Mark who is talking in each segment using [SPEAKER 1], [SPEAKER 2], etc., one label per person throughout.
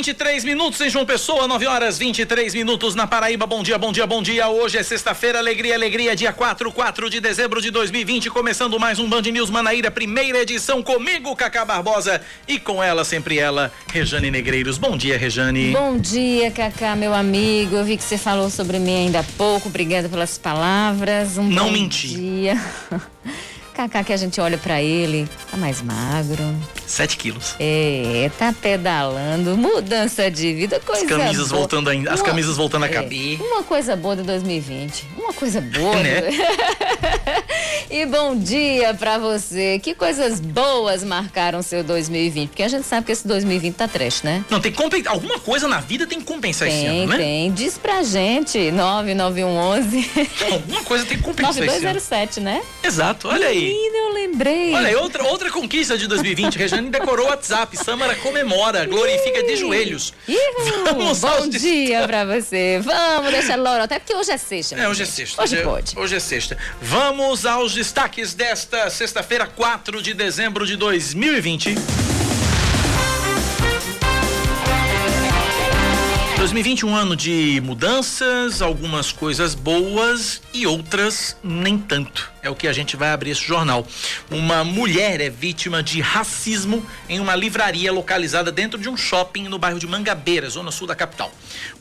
[SPEAKER 1] 23 minutos em João Pessoa, 9 horas 23 minutos na Paraíba. Bom dia, bom dia, bom dia. Hoje é sexta-feira, alegria, alegria, dia 4, 4 de dezembro de 2020, começando mais um Band News Manaíra, primeira edição comigo, Cacá Barbosa, e com ela, sempre ela, Rejane Negreiros. Bom dia, Rejane.
[SPEAKER 2] Bom dia, Cacá, meu amigo. Eu vi que você falou sobre mim ainda há pouco. Obrigada pelas palavras. Um
[SPEAKER 1] Não
[SPEAKER 2] bom
[SPEAKER 1] menti.
[SPEAKER 2] dia. Cacá, que a gente olha pra ele, tá mais magro.
[SPEAKER 1] 7 quilos.
[SPEAKER 2] É, tá pedalando, mudança de vida, coisa
[SPEAKER 1] As camisas
[SPEAKER 2] boa.
[SPEAKER 1] voltando ainda, as camisas voltando a
[SPEAKER 2] é,
[SPEAKER 1] caber.
[SPEAKER 2] Uma coisa boa de 2020. Uma coisa boa.
[SPEAKER 1] Né?
[SPEAKER 2] e bom dia pra você. Que coisas boas marcaram seu 2020? Porque a gente sabe que esse 2020 tá trash, né?
[SPEAKER 1] Não, tem que compensar. Alguma coisa na vida tem que compensar esse
[SPEAKER 2] Tem,
[SPEAKER 1] ano, né?
[SPEAKER 2] tem. Diz pra gente. 99111
[SPEAKER 1] Alguma coisa tem que compensar esse ano.
[SPEAKER 2] 9207, né?
[SPEAKER 1] Exato, olha aí.
[SPEAKER 2] Menina, eu lembrei.
[SPEAKER 1] Olha aí, outra, outra conquista de 2020. Rejane decorou o WhatsApp. Samara comemora, glorifica de joelhos.
[SPEAKER 2] Ihu,
[SPEAKER 1] Vamos
[SPEAKER 2] bom dia pra você. Vamos deixar Laura, até porque hoje é sexta.
[SPEAKER 1] É, hoje é sexta.
[SPEAKER 2] Hoje pode.
[SPEAKER 1] Hoje é sexta. Vamos aos destaques desta sexta-feira, 4 de dezembro de 2020. 2020 um ano de mudanças, algumas coisas boas e outras nem tanto. É o que a gente vai abrir esse jornal. Uma mulher é vítima de racismo em uma livraria localizada dentro de um shopping no bairro de Mangabeira, zona sul da capital.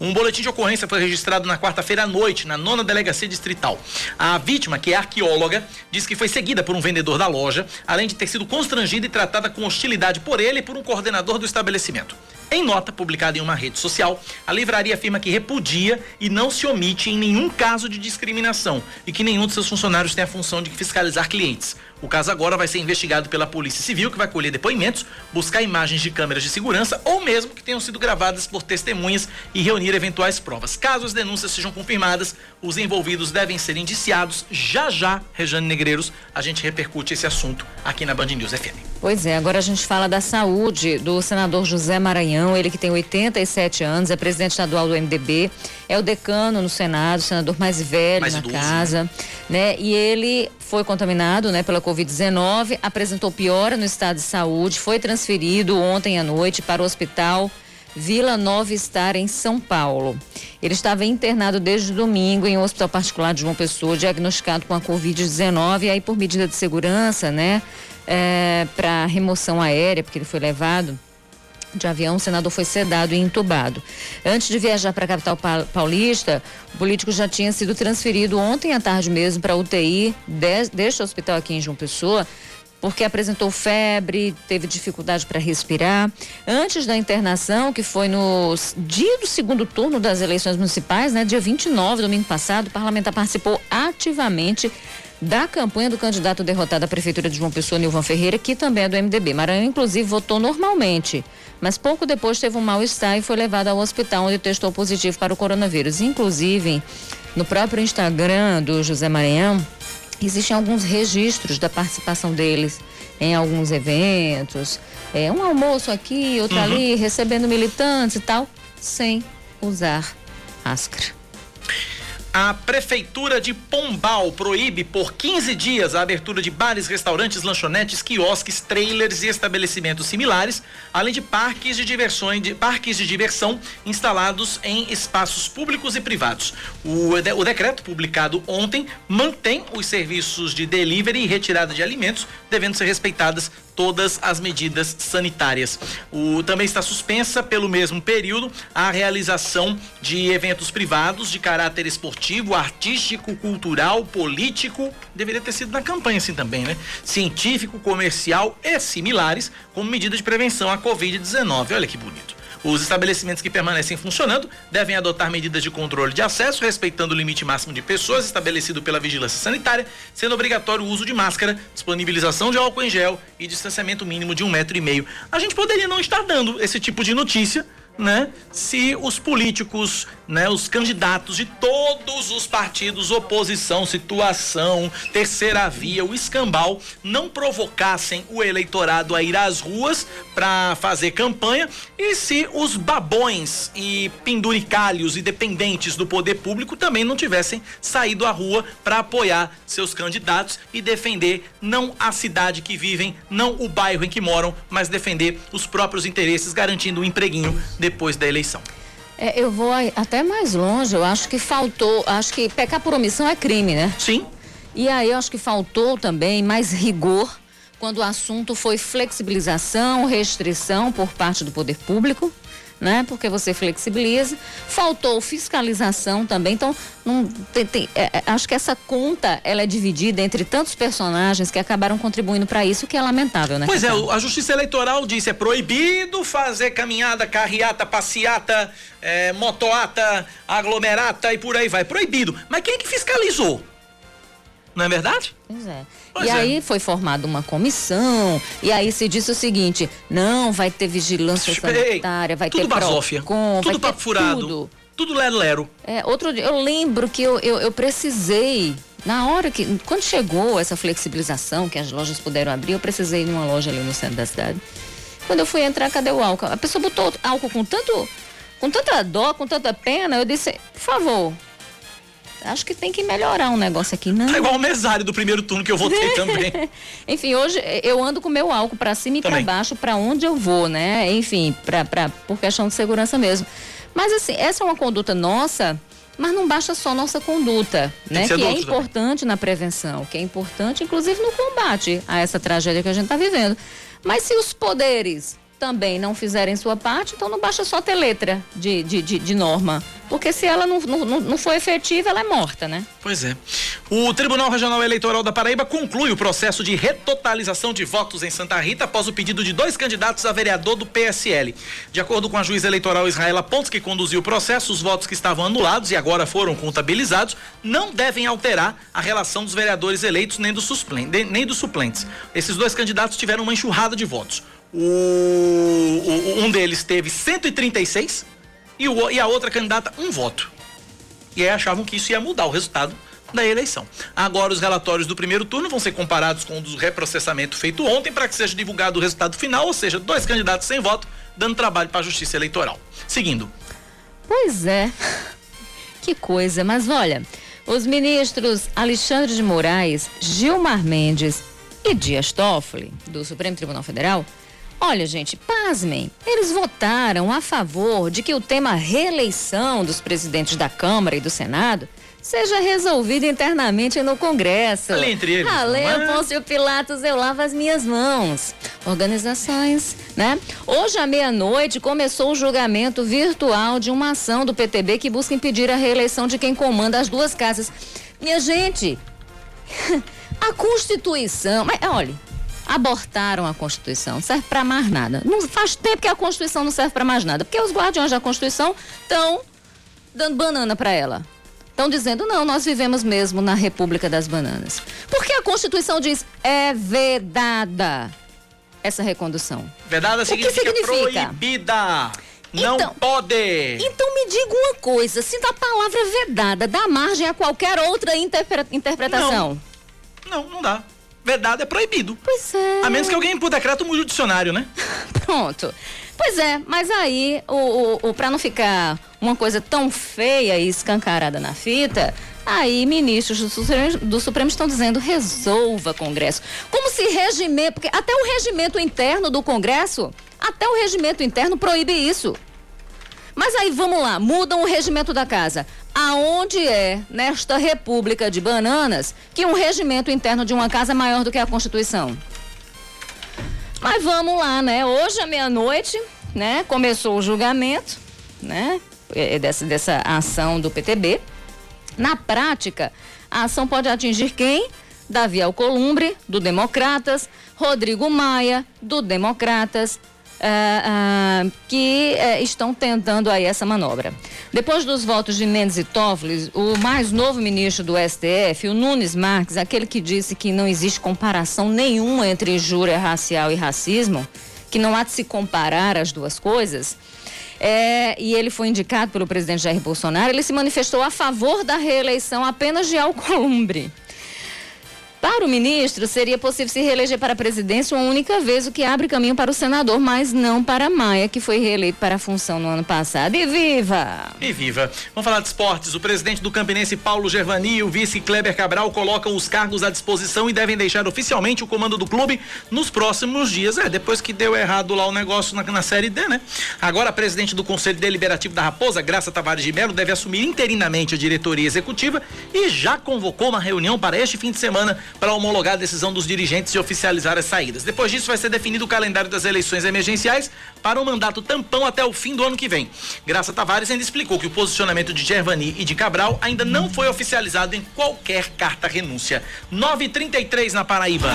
[SPEAKER 1] Um boletim de ocorrência foi registrado na quarta-feira à noite, na nona delegacia distrital. A vítima, que é arqueóloga, diz que foi seguida por um vendedor da loja, além de ter sido constrangida e tratada com hostilidade por ele e por um coordenador do estabelecimento. Em nota publicada em uma rede social, a livraria afirma que repudia e não se omite em nenhum caso de discriminação e que nenhum de seus funcionários tem a função de fiscalizar clientes. O caso agora vai ser investigado pela Polícia Civil, que vai colher depoimentos, buscar imagens de câmeras de segurança ou mesmo que tenham sido gravadas por testemunhas e reunir eventuais provas. Caso as denúncias sejam confirmadas, os envolvidos devem ser indiciados. Já já, Rejane Negreiros, a gente repercute esse assunto aqui na Band News FM.
[SPEAKER 2] Pois é, agora a gente fala da saúde do senador José Maranhão, ele que tem 87 anos, é presidente estadual do MDB, é o decano no Senado, o senador mais velho
[SPEAKER 1] Mais
[SPEAKER 2] na
[SPEAKER 1] idoso,
[SPEAKER 2] casa, né? E ele foi contaminado, né, pela Covid-19, apresentou piora no estado de saúde, foi transferido ontem à noite para o hospital Vila Nova Star, em São Paulo. Ele estava internado desde domingo em um hospital particular de João Pessoa, diagnosticado com a Covid-19, e aí por medida de segurança, né, para remoção aérea, porque ele foi levado de avião, o senador foi sedado e entubado. Antes de viajar para a capital pa- paulista, o político já tinha sido transferido ontem à tarde mesmo para UTI de- deste hospital aqui em João Pessoa, porque apresentou febre, teve dificuldade para respirar. Antes da internação, que foi no dia do segundo turno das eleições municipais, né, dia 29, domingo passado, o parlamentar participou ativamente da campanha do candidato derrotado à prefeitura de João Pessoa, Nilvan Ferreira, que também é do MDB. Maranhão, inclusive, votou normalmente, mas pouco depois teve um mal-estar e foi levado ao hospital, onde testou positivo para o coronavírus. Inclusive, no próprio Instagram do José Maranhão, existem alguns registros da participação deles em alguns eventos, é, um almoço aqui, outro ali, recebendo militantes e tal, sem usar máscara.
[SPEAKER 1] A Prefeitura de Pombal proíbe por 15 dias a abertura de bares, restaurantes, lanchonetes, quiosques, trailers e estabelecimentos similares, além de parques de diversões, de parques de diversão instalados em espaços públicos e privados. O, o decreto publicado ontem mantém os serviços de delivery e retirada de alimentos, devendo ser respeitadas todas as medidas sanitárias. O, também está suspensa pelo mesmo período a realização de eventos privados de caráter esportivo, artístico, cultural, político. Deveria ter sido na campanha assim também, né? Científico, comercial e similares, como medida de prevenção à Covid-19. Olha que bonito. Os estabelecimentos que permanecem funcionando devem adotar medidas de controle de acesso, respeitando o limite máximo de pessoas estabelecido pela vigilância sanitária, sendo obrigatório o uso de máscara, disponibilização de álcool em gel e distanciamento mínimo de um metro e meio. A gente poderia não estar dando esse tipo de notícia né, se os políticos, né, os candidatos de todos os partidos, oposição, situação, terceira via, o escambau, não provocassem o eleitorado a ir às ruas para fazer campanha e se os babões e penduricalhos e dependentes do poder público também não tivessem saído à rua para apoiar seus candidatos e defender não a cidade que vivem, não o bairro em que moram, mas defender os próprios interesses, garantindo um empreguinho depois da eleição.
[SPEAKER 2] É, eu vou até mais longe, eu acho que faltou, acho que pecar por omissão é crime, né?
[SPEAKER 1] Sim.
[SPEAKER 2] E aí eu acho que faltou também mais rigor quando o assunto foi flexibilização, restrição por parte do poder público né? Porque você flexibiliza. Faltou fiscalização também. Então, não, tem, tem, é, é, acho que essa conta ela é dividida entre tantos personagens que acabaram contribuindo para isso, que é lamentável, né?
[SPEAKER 1] Pois é, a Justiça Eleitoral disse é proibido fazer caminhada, carreata, passeata, é, motoata, aglomerata e por aí vai. Proibido. Mas quem é que fiscalizou? Não é verdade?
[SPEAKER 2] Pois é. Pois e é. aí foi formada uma comissão, e aí se disse o seguinte: não, vai ter vigilância sanitária, vai
[SPEAKER 1] tudo
[SPEAKER 2] ter
[SPEAKER 1] basófia,
[SPEAKER 2] Procon,
[SPEAKER 1] tudo papo furado, tudo, tudo lero-lero.
[SPEAKER 2] É, outro dia, eu lembro que eu, eu, eu precisei na hora que, quando chegou essa flexibilização, que as lojas puderam abrir, eu precisei de uma loja ali no centro da cidade. Quando eu fui entrar, cadê o álcool? A pessoa botou álcool com tanto, com tanta dó, com tanta pena, eu disse, por favor, acho que tem que melhorar um negócio aqui, não.
[SPEAKER 1] É igual o mesário do primeiro turno que eu votei também.
[SPEAKER 2] Enfim, hoje eu ando com meu álcool para cima e para baixo para onde eu vou, né? Enfim, pra, pra, por questão de segurança mesmo. Mas assim, essa é uma conduta nossa, mas não basta só nossa conduta, né? Que, que é importante também. na prevenção, que é importante inclusive no combate a essa tragédia que a gente está vivendo. Mas se os poderes também não fizerem sua parte, então não basta só ter letra de, de, de, de norma. Porque se ela não, não, não for efetiva, ela é morta, né?
[SPEAKER 1] Pois é. O Tribunal Regional Eleitoral da Paraíba conclui o processo de retotalização de votos em Santa Rita após o pedido de dois candidatos a vereador do PSL. De acordo com a juíza eleitoral Israela Pontes, que conduziu o processo, os votos que estavam anulados e agora foram contabilizados não devem alterar a relação dos vereadores eleitos nem dos, nem dos suplentes. Esses dois candidatos tiveram uma enxurrada de votos. O, o, um deles teve 136 e, o, e a outra candidata um voto. E aí achavam que isso ia mudar o resultado da eleição. Agora os relatórios do primeiro turno vão ser comparados com o do reprocessamento feito ontem para que seja divulgado o resultado final, ou seja, dois candidatos sem voto, dando trabalho para a Justiça Eleitoral. Seguindo.
[SPEAKER 2] Pois é. Que coisa, mas olha, os ministros Alexandre de Moraes, Gilmar Mendes e Dias Toffoli, do Supremo Tribunal Federal, Olha, gente, pasmem. Eles votaram a favor de que o tema reeleição dos presidentes da Câmara e do Senado seja resolvido internamente no Congresso.
[SPEAKER 1] Ali entre eles.
[SPEAKER 2] A lei é? Pôncio Pilatos, eu lavo as minhas mãos. Organizações, né? Hoje à meia-noite começou o julgamento virtual de uma ação do PTB que busca impedir a reeleição de quem comanda as duas casas. Minha gente, a Constituição, mas olha, abortaram a Constituição. Não serve para mais nada. Não faz tempo que a Constituição não serve para mais nada, porque os guardiões da Constituição estão dando banana para ela. Estão dizendo, não, nós vivemos mesmo na República das Bananas. Porque a Constituição diz, é vedada essa recondução.
[SPEAKER 1] Vedada significa, significa? proibida. Não então, pode.
[SPEAKER 2] Então me diga uma coisa, se a palavra vedada dá margem a qualquer outra interpretação?
[SPEAKER 1] Não, não, não dá vedado é proibido.
[SPEAKER 2] Pois é.
[SPEAKER 1] A menos que alguém por decreto mude o dicionário, né?
[SPEAKER 2] Pronto. Pois é, mas aí, o, o, o para não ficar uma coisa tão feia e escancarada na fita, aí ministros do Supremo, do Supremo estão dizendo resolva Congresso. Como se regimento, porque até o regimento interno do Congresso, até o regimento interno proíbe isso. Mas aí vamos lá, mudam o regimento da casa. Aonde é, nesta República de Bananas, que um regimento interno de uma casa é maior do que a Constituição? Mas vamos lá, né? Hoje à meia-noite, né? Começou o julgamento, né? É, é dessa, dessa ação do PTB. Na prática, a ação pode atingir quem? Davi Alcolumbre, do Democratas, Rodrigo Maia, do Democratas, uh, uh, que uh, estão tentando aí essa manobra. Depois dos votos de Mendes e Toffoli, o mais novo ministro do STF, o Nunes Marques, aquele que disse que não existe comparação nenhuma entre injúria racial e racismo, que não há de se comparar as duas coisas, É, e ele foi indicado pelo presidente Jair Bolsonaro. Ele se manifestou a favor da reeleição apenas de Alcolumbre. Para o ministro, seria possível se reeleger para a presidência uma única vez, o que abre caminho para o senador, mas não para Maia, que foi reeleito para a função no ano passado. E viva!
[SPEAKER 1] E viva! Vamos falar de esportes. O presidente do Campinense, Paulo Gervani, e o vice Kleber Cabral colocam os cargos à disposição e devem deixar oficialmente o comando do clube nos próximos dias. É, depois que deu errado lá o negócio na, na Série D, né? Agora, a presidente do Conselho Deliberativo da Raposa, Graça Tavares de Melo, deve assumir interinamente a diretoria executiva e já convocou uma reunião para este fim de semana para homologar a decisão dos dirigentes e oficializar as saídas. Depois disso, vai ser definido o calendário das eleições emergenciais para o um mandato tampão até o fim do ano que vem. Graça Tavares ainda explicou que o posicionamento de Gervani e de Cabral ainda não foi oficializado em qualquer carta renúncia. 9:33 na Paraíba.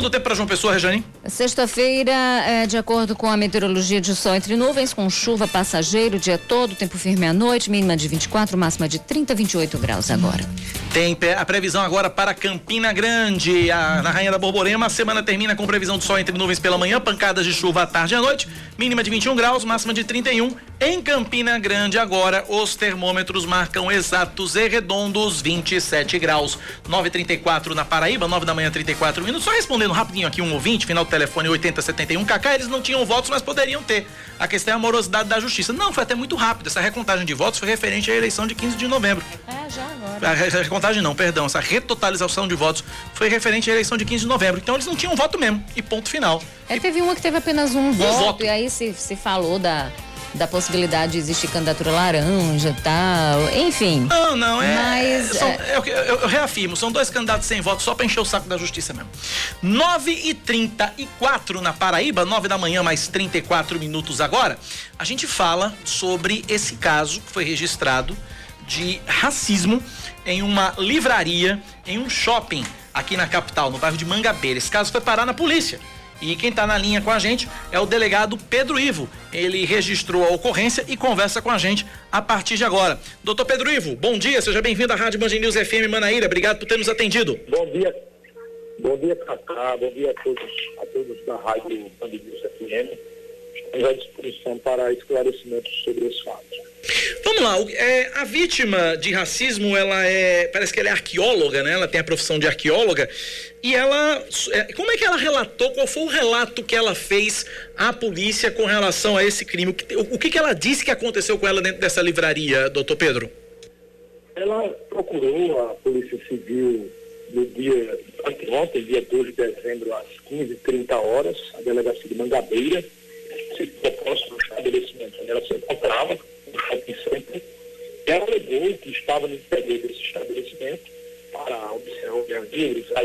[SPEAKER 1] Previsão do tempo para João Pessoa, Rejane?
[SPEAKER 2] Sexta-feira, é, de acordo com a meteorologia de sol entre nuvens, com chuva passageiro o dia todo, tempo firme à noite, mínima de 24, máxima de 30, 28 graus agora.
[SPEAKER 1] Tem a previsão agora para Campina Grande, a, na Rainha da Borborema. A semana termina com previsão de sol entre nuvens pela manhã, pancadas de chuva à tarde e à noite, mínima de 21 graus, máxima de 31. Em Campina Grande, agora, os termômetros marcam exatos e redondos 27 graus. 9h34 na Paraíba, 9 da manhã, 34 minutos. Só respondendo rapidinho aqui um ouvinte, final do telefone 8071. Kaká, eles não tinham votos, mas poderiam ter. A questão é a morosidade da justiça. Não, foi até muito rápido. Essa recontagem de votos foi referente à eleição de 15 de novembro.
[SPEAKER 2] É, já agora.
[SPEAKER 1] A recontagem não, perdão. Essa retotalização de votos foi referente à eleição de 15 de novembro. Então eles não tinham voto mesmo. E ponto final.
[SPEAKER 2] É, teve uma que teve apenas um, um voto, voto, e aí se, se falou da da possibilidade de existir candidatura laranja e tal, enfim.
[SPEAKER 1] Não, não, é.
[SPEAKER 2] Mas.
[SPEAKER 1] São, é, eu, eu, eu, reafirmo, são dois candidatos sem voto só pra encher o saco da justiça mesmo. 9 e 34 na Paraíba, 9 da manhã, mais 34 minutos agora. A gente fala sobre esse caso que foi registrado de racismo em uma livraria, em um shopping aqui na capital, no bairro de Mangabeira. Esse caso foi parar na polícia. E quem está na linha com a gente é o delegado Pedro Ivo. Ele registrou a ocorrência e conversa com a gente a partir de agora. Doutor Pedro Ivo, bom dia, seja bem-vindo à Rádio Band News FM Manaíra. Obrigado por ter nos atendido.
[SPEAKER 3] Bom dia. Bom dia, Cacá. Bom dia a todos, a todos da Rádio Band News FM. À disposição para esclarecimentos sobre esse fato.
[SPEAKER 1] Vamos lá, é, a vítima de racismo, ela é, parece que ela é arqueóloga, né? Ela tem a profissão de arqueóloga e ela, é, como é que ela relatou, qual foi o relato que ela fez à polícia com relação a esse crime? O que, que, ela disse que aconteceu com ela dentro dessa livraria, doutor Pedro?
[SPEAKER 3] Ela procurou a Polícia Civil no dia anteontem, dia 12 de dezembro, às 15h30 horas, a delegacia de Mangabeira, se próximo do estabelecimento onde ela se encontrava, no shopping center. Ela alegou que estava no interior desse estabelecimento para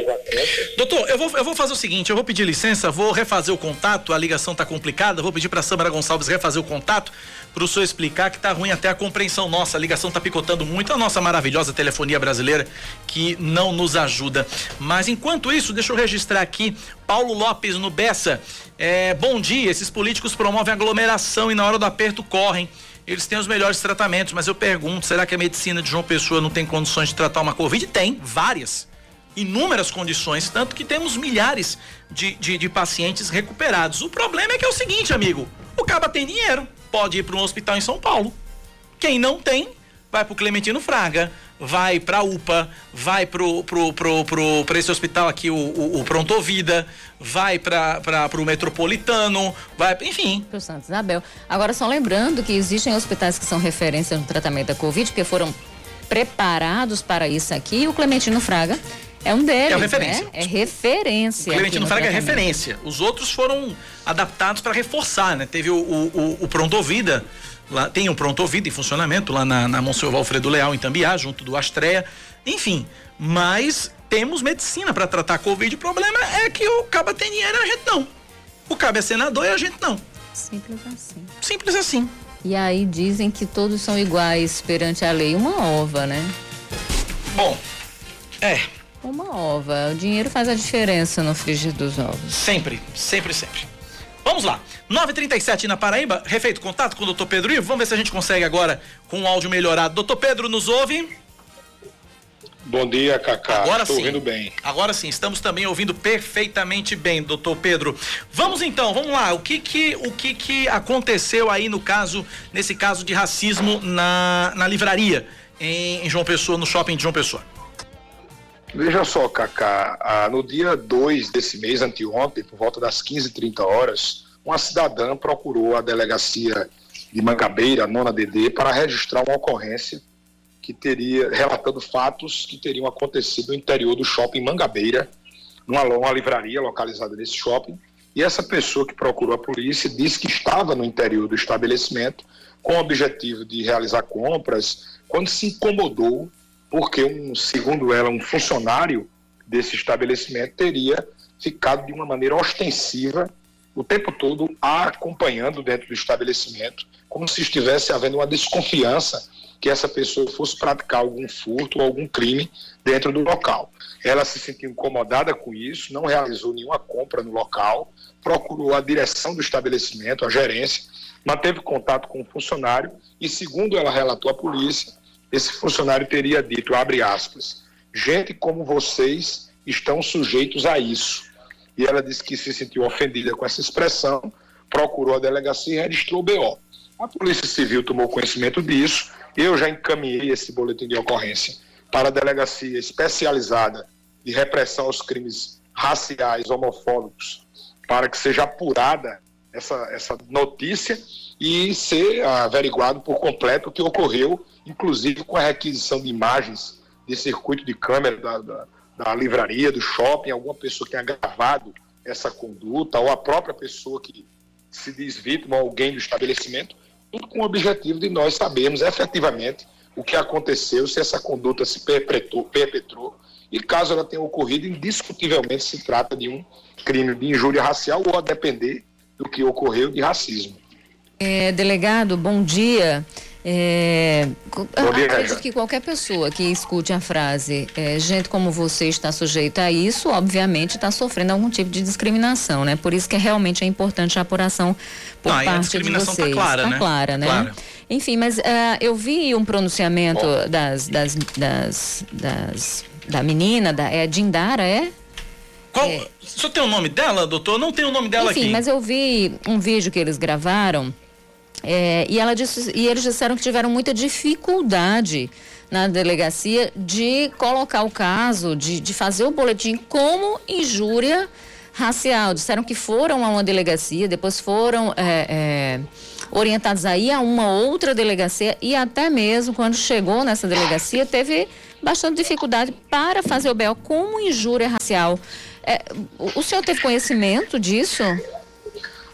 [SPEAKER 3] atletas.
[SPEAKER 1] Doutor, eu vou, eu vou fazer o seguinte, eu vou pedir licença, vou refazer o contato, a ligação está complicada, vou pedir para a Samara Gonçalves refazer o contato para o senhor explicar que está ruim até a compreensão nossa, a ligação está picotando muito, a nossa maravilhosa telefonia brasileira que não nos ajuda. Mas enquanto isso, deixa eu registrar aqui, Paulo Lopes no Bessa, é, bom dia, esses políticos promovem aglomeração e na hora do aperto correm eles têm os melhores tratamentos, mas eu pergunto, será que a medicina de João Pessoa não tem condições de tratar uma Covid? Tem, várias. Inúmeras condições, tanto que temos milhares de, de, de pacientes recuperados. O problema é que é o seguinte, amigo: o caba tem dinheiro, pode ir para um hospital em São Paulo. Quem não tem, vai para o Clementino Fraga, vai para a UPA, vai pro, pro, pro, pro, pra esse hospital aqui, o, o, o Pronto Vida, vai para o Metropolitano, vai, enfim.
[SPEAKER 2] Pro Santo Isabel. Agora, só lembrando que existem hospitais que são referência no tratamento da Covid, porque foram preparados para isso aqui, e o Clementino Fraga é um deles. É referência. Né? É referência.
[SPEAKER 1] O Clementino Fraga é referência. Os outros foram adaptados para reforçar, né? Teve o, o, o Pronto Vida Lá, tem um pronto ouvido em funcionamento lá na, na Monsenhor Alfredo Leal, em Tambiá, junto do Astreia. Enfim, mas temos medicina para tratar a Covid. O problema é que o caba tem dinheiro e a gente não. O caba é senador e a gente não.
[SPEAKER 2] Simples assim.
[SPEAKER 1] Simples assim.
[SPEAKER 2] E aí dizem que todos são iguais perante a lei. Uma ova, né?
[SPEAKER 1] Bom, é.
[SPEAKER 2] Uma ova. O dinheiro faz a diferença no frigir dos ovos.
[SPEAKER 1] Sempre, sempre, sempre. Vamos lá. 937 na Paraíba, refeito contato com o doutor Pedro Ivo. Vamos ver se a gente consegue agora com o áudio melhorado. Doutor Pedro, nos ouve?
[SPEAKER 4] Bom dia, Cacá.
[SPEAKER 1] Agora
[SPEAKER 4] Estou
[SPEAKER 1] sim.
[SPEAKER 4] ouvindo bem.
[SPEAKER 1] Agora sim, estamos também ouvindo perfeitamente bem, doutor Pedro. Vamos então, vamos lá. O que que, o que que aconteceu aí no caso, nesse caso de racismo na, na livraria em, em João Pessoa, no shopping de João Pessoa?
[SPEAKER 4] Veja só, Cacá, ah, no dia 2 desse mês, anteontem, por volta das 15h30 horas, uma cidadã procurou a delegacia de Mangabeira, nona DD, para registrar uma ocorrência que teria, relatando fatos que teriam acontecido no interior do shopping Mangabeira, numa, uma livraria localizada nesse shopping, e essa pessoa que procurou a polícia disse que estava no interior do estabelecimento com o objetivo de realizar compras, quando se incomodou porque, um, segundo ela, um funcionário desse estabelecimento teria ficado de uma maneira ostensiva o tempo todo a acompanhando dentro do estabelecimento, como se estivesse havendo uma desconfiança que essa pessoa fosse praticar algum furto ou algum crime dentro do local. Ela se sentiu incomodada com isso, não realizou nenhuma compra no local, procurou a direção do estabelecimento, a gerência, manteve contato com o funcionário e, segundo ela relatou à polícia, esse funcionário teria dito, abre aspas, gente como vocês estão sujeitos a isso. E ela disse que se sentiu ofendida com essa expressão, procurou a delegacia e registrou o BO. A Polícia Civil tomou conhecimento disso, eu já encaminhei esse boletim de ocorrência para a delegacia especializada de repressão aos crimes raciais, homofóbicos, para que seja apurada essa, essa notícia e ser averiguado por completo o que ocorreu, inclusive com a requisição de imagens de circuito de câmera da, da, da livraria, do shopping, alguma pessoa que tenha gravado essa conduta, ou a própria pessoa que se diz vítima, alguém do estabelecimento, tudo com o objetivo de nós sabermos efetivamente o que aconteceu, se essa conduta se perpetrou, perpetrou e caso ela tenha ocorrido, indiscutivelmente se trata de um crime de injúria racial ou a depender do que ocorreu de racismo.
[SPEAKER 2] É, delegado, bom dia. É,
[SPEAKER 4] Bom dia,
[SPEAKER 2] acredito que qualquer pessoa que escute a frase é, gente como você está sujeita a isso, obviamente está sofrendo algum tipo de discriminação, né? Por isso que realmente é importante a apuração por
[SPEAKER 1] Não, e a
[SPEAKER 2] parte de
[SPEAKER 1] discriminação tá
[SPEAKER 2] vocês.
[SPEAKER 1] clara,
[SPEAKER 2] Tá
[SPEAKER 1] né?
[SPEAKER 2] clara, né?
[SPEAKER 1] Clara.
[SPEAKER 2] Enfim, mas ah, eu vi um pronunciamento das, das, das, das- da menina, da, é Dindara, é?
[SPEAKER 1] Qual,
[SPEAKER 2] É.
[SPEAKER 1] Só tem o nome dela, doutor? Não tem o nome dela
[SPEAKER 2] Enfim,
[SPEAKER 1] aqui.
[SPEAKER 2] mas eu vi um vídeo que eles gravaram é, e, ela disse, e eles disseram que tiveram muita dificuldade na delegacia de colocar o caso, de, de fazer o boletim como injúria racial. Disseram que foram a uma delegacia, depois foram é, é, orientados aí a uma outra delegacia e até mesmo quando chegou nessa delegacia teve bastante dificuldade para fazer o BO como injúria racial. É, o senhor teve conhecimento disso?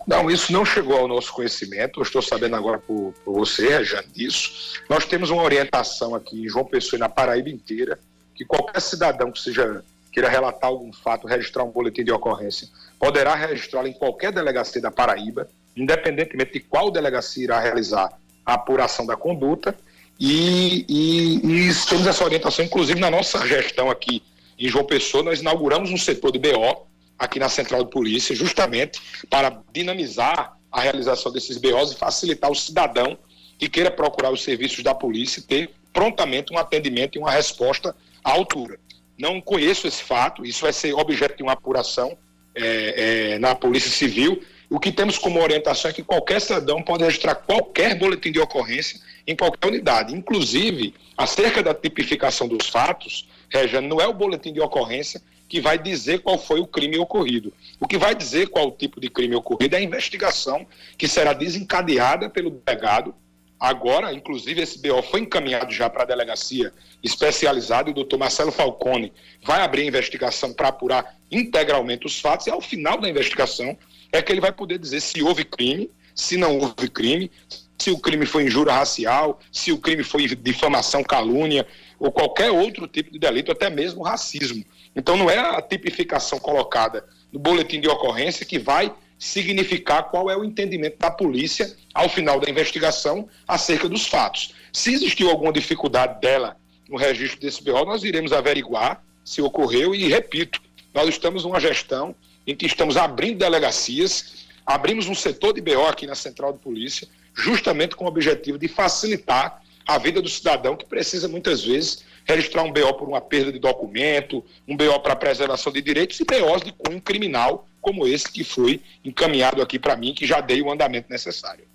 [SPEAKER 4] Não, isso não chegou ao nosso conhecimento. Eu estou sabendo agora por, por você, Rejane, disso. Nós temos uma orientação aqui em João Pessoa e na Paraíba inteira que qualquer cidadão que seja queira relatar algum fato, registrar um boletim de ocorrência, poderá registrá-lo em qualquer delegacia da Paraíba, independentemente de qual delegacia irá realizar a apuração da conduta. E, e, e temos essa orientação, inclusive na nossa gestão aqui em João Pessoa, nós inauguramos um setor de BO aqui na Central de Polícia, justamente para dinamizar a realização desses BOs e facilitar o cidadão que queira procurar os serviços da polícia ter prontamente um atendimento e uma resposta à altura. Não conheço esse fato, isso vai ser objeto de uma apuração é, é, na Polícia Civil. O que temos como orientação é que qualquer cidadão pode registrar qualquer boletim de ocorrência em qualquer unidade. Inclusive, acerca da tipificação dos fatos, Rejane, não é o boletim de ocorrência que vai dizer qual foi o crime ocorrido. O que vai dizer qual o tipo de crime ocorrido é a investigação que será desencadeada pelo delegado. Agora, inclusive, esse BO foi encaminhado já para a delegacia especializada e o doutor Marcelo Falcone vai abrir a investigação para apurar integralmente os fatos e ao final da investigação é que ele vai poder dizer se houve crime, se não houve crime, se o crime foi injúria racial, se o crime foi difamação, calúnia ou qualquer outro tipo de delito, até mesmo racismo. Então não é a tipificação colocada no boletim de ocorrência que vai significar qual é o entendimento da polícia ao final da investigação acerca dos fatos. Se existiu alguma dificuldade dela no registro desse BO, nós iremos averiguar se ocorreu e repito, nós estamos numa gestão em que estamos abrindo delegacias, abrimos um setor de BO aqui na Central de Polícia, justamente com o objetivo de facilitar a vida do cidadão que precisa muitas vezes registrar um BO por uma perda de documento, um BO para preservação de direitos e BOs de cunho criminal, como esse que foi encaminhado aqui para mim, que já dei o andamento necessário.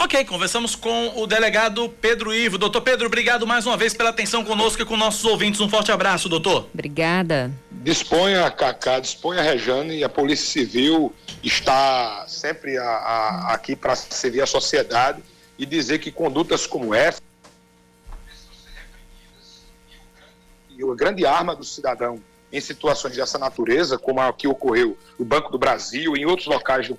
[SPEAKER 1] Ok, conversamos com o delegado Pedro Ivo. Doutor Pedro, obrigado mais uma vez pela atenção conosco e com nossos ouvintes. Um forte abraço, doutor.
[SPEAKER 2] Obrigada.
[SPEAKER 4] Disponha, Cacá, disponha, Rejane, e a Polícia Civil está sempre a, a, aqui para servir a sociedade e dizer que condutas como essa e a grande arma do cidadão em situações dessa natureza, como a que ocorreu no Banco do Brasil e em outros locais do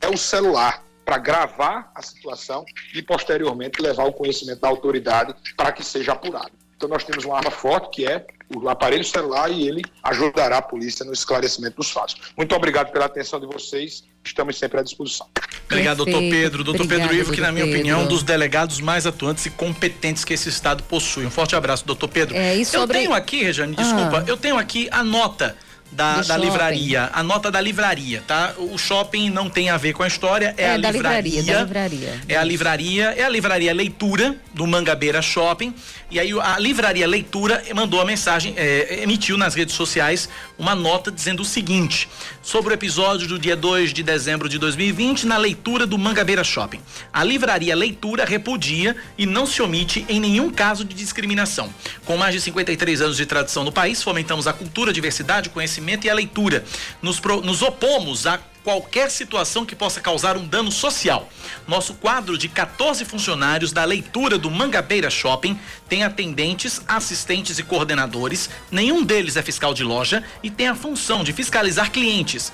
[SPEAKER 4] é o celular para gravar a situação e posteriormente levar o conhecimento da autoridade para que seja apurado. Então nós temos uma arma forte que é o aparelho celular e ele ajudará a polícia no esclarecimento dos fatos. Muito obrigado pela atenção de vocês. Estamos sempre à disposição.
[SPEAKER 1] Obrigado, doutor Pedro. Doutor Pedro Ivo, que na minha Pedro. opinião é um dos delegados mais atuantes e competentes que esse estado possui. Um forte abraço, doutor Pedro.
[SPEAKER 2] É, sobre...
[SPEAKER 1] Eu tenho aqui, Rejane, desculpa, ah. eu tenho aqui a nota da, da livraria. A nota da livraria, tá? O shopping não tem a ver com a história, é, é a livraria, livraria, livraria. É a livraria, é a livraria Leitura do Mangabeira Shopping. E aí a livraria Leitura mandou a mensagem, é, emitiu nas redes sociais uma nota dizendo o seguinte: sobre o episódio do dia 2 de dezembro de 2020 na leitura do Mangabeira Shopping. A livraria Leitura repudia e não se omite em nenhum caso de discriminação. Com mais de 53 anos de tradição no país, fomentamos a cultura, a diversidade, conhecimento conhecimento e a leitura. Nos, pro, nos opomos a qualquer situação que possa causar um dano social. Nosso quadro de 14 funcionários da leitura do Mangabeira Shopping tem atendentes, assistentes e coordenadores, nenhum deles é fiscal de loja e tem a função de fiscalizar clientes.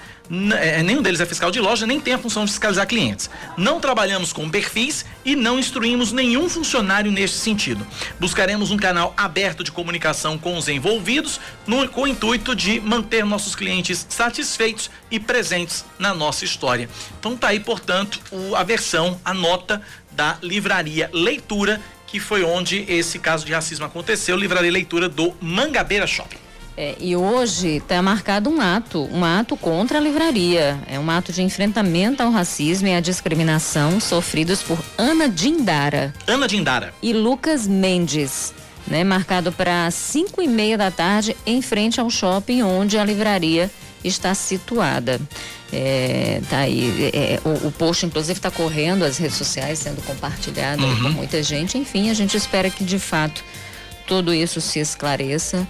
[SPEAKER 1] É, nenhum deles é fiscal de loja, nem tem a função de fiscalizar clientes. Não trabalhamos com perfis e não instruímos nenhum funcionário neste sentido. Buscaremos um canal aberto de comunicação com os envolvidos, no, com o intuito de manter nossos clientes satisfeitos e presentes na nossa história. Então tá aí, portanto, o, a versão, a nota da livraria Leitura, que foi onde esse caso de racismo aconteceu, livraria Leitura do Mangabeira Shopping.
[SPEAKER 2] É, e hoje está marcado um ato, um ato contra a livraria. É um ato de enfrentamento ao racismo e à discriminação sofridos por Ana Dindara.
[SPEAKER 1] Ana Dindara.
[SPEAKER 2] E Lucas Mendes. Né, marcado para 5 e meia da tarde em frente ao shopping onde a livraria está situada. É, tá aí, é, o, o, post inclusive está correndo as redes sociais, sendo compartilhado uhum. por muita gente. Enfim, a gente espera que de fato tudo isso se esclareça.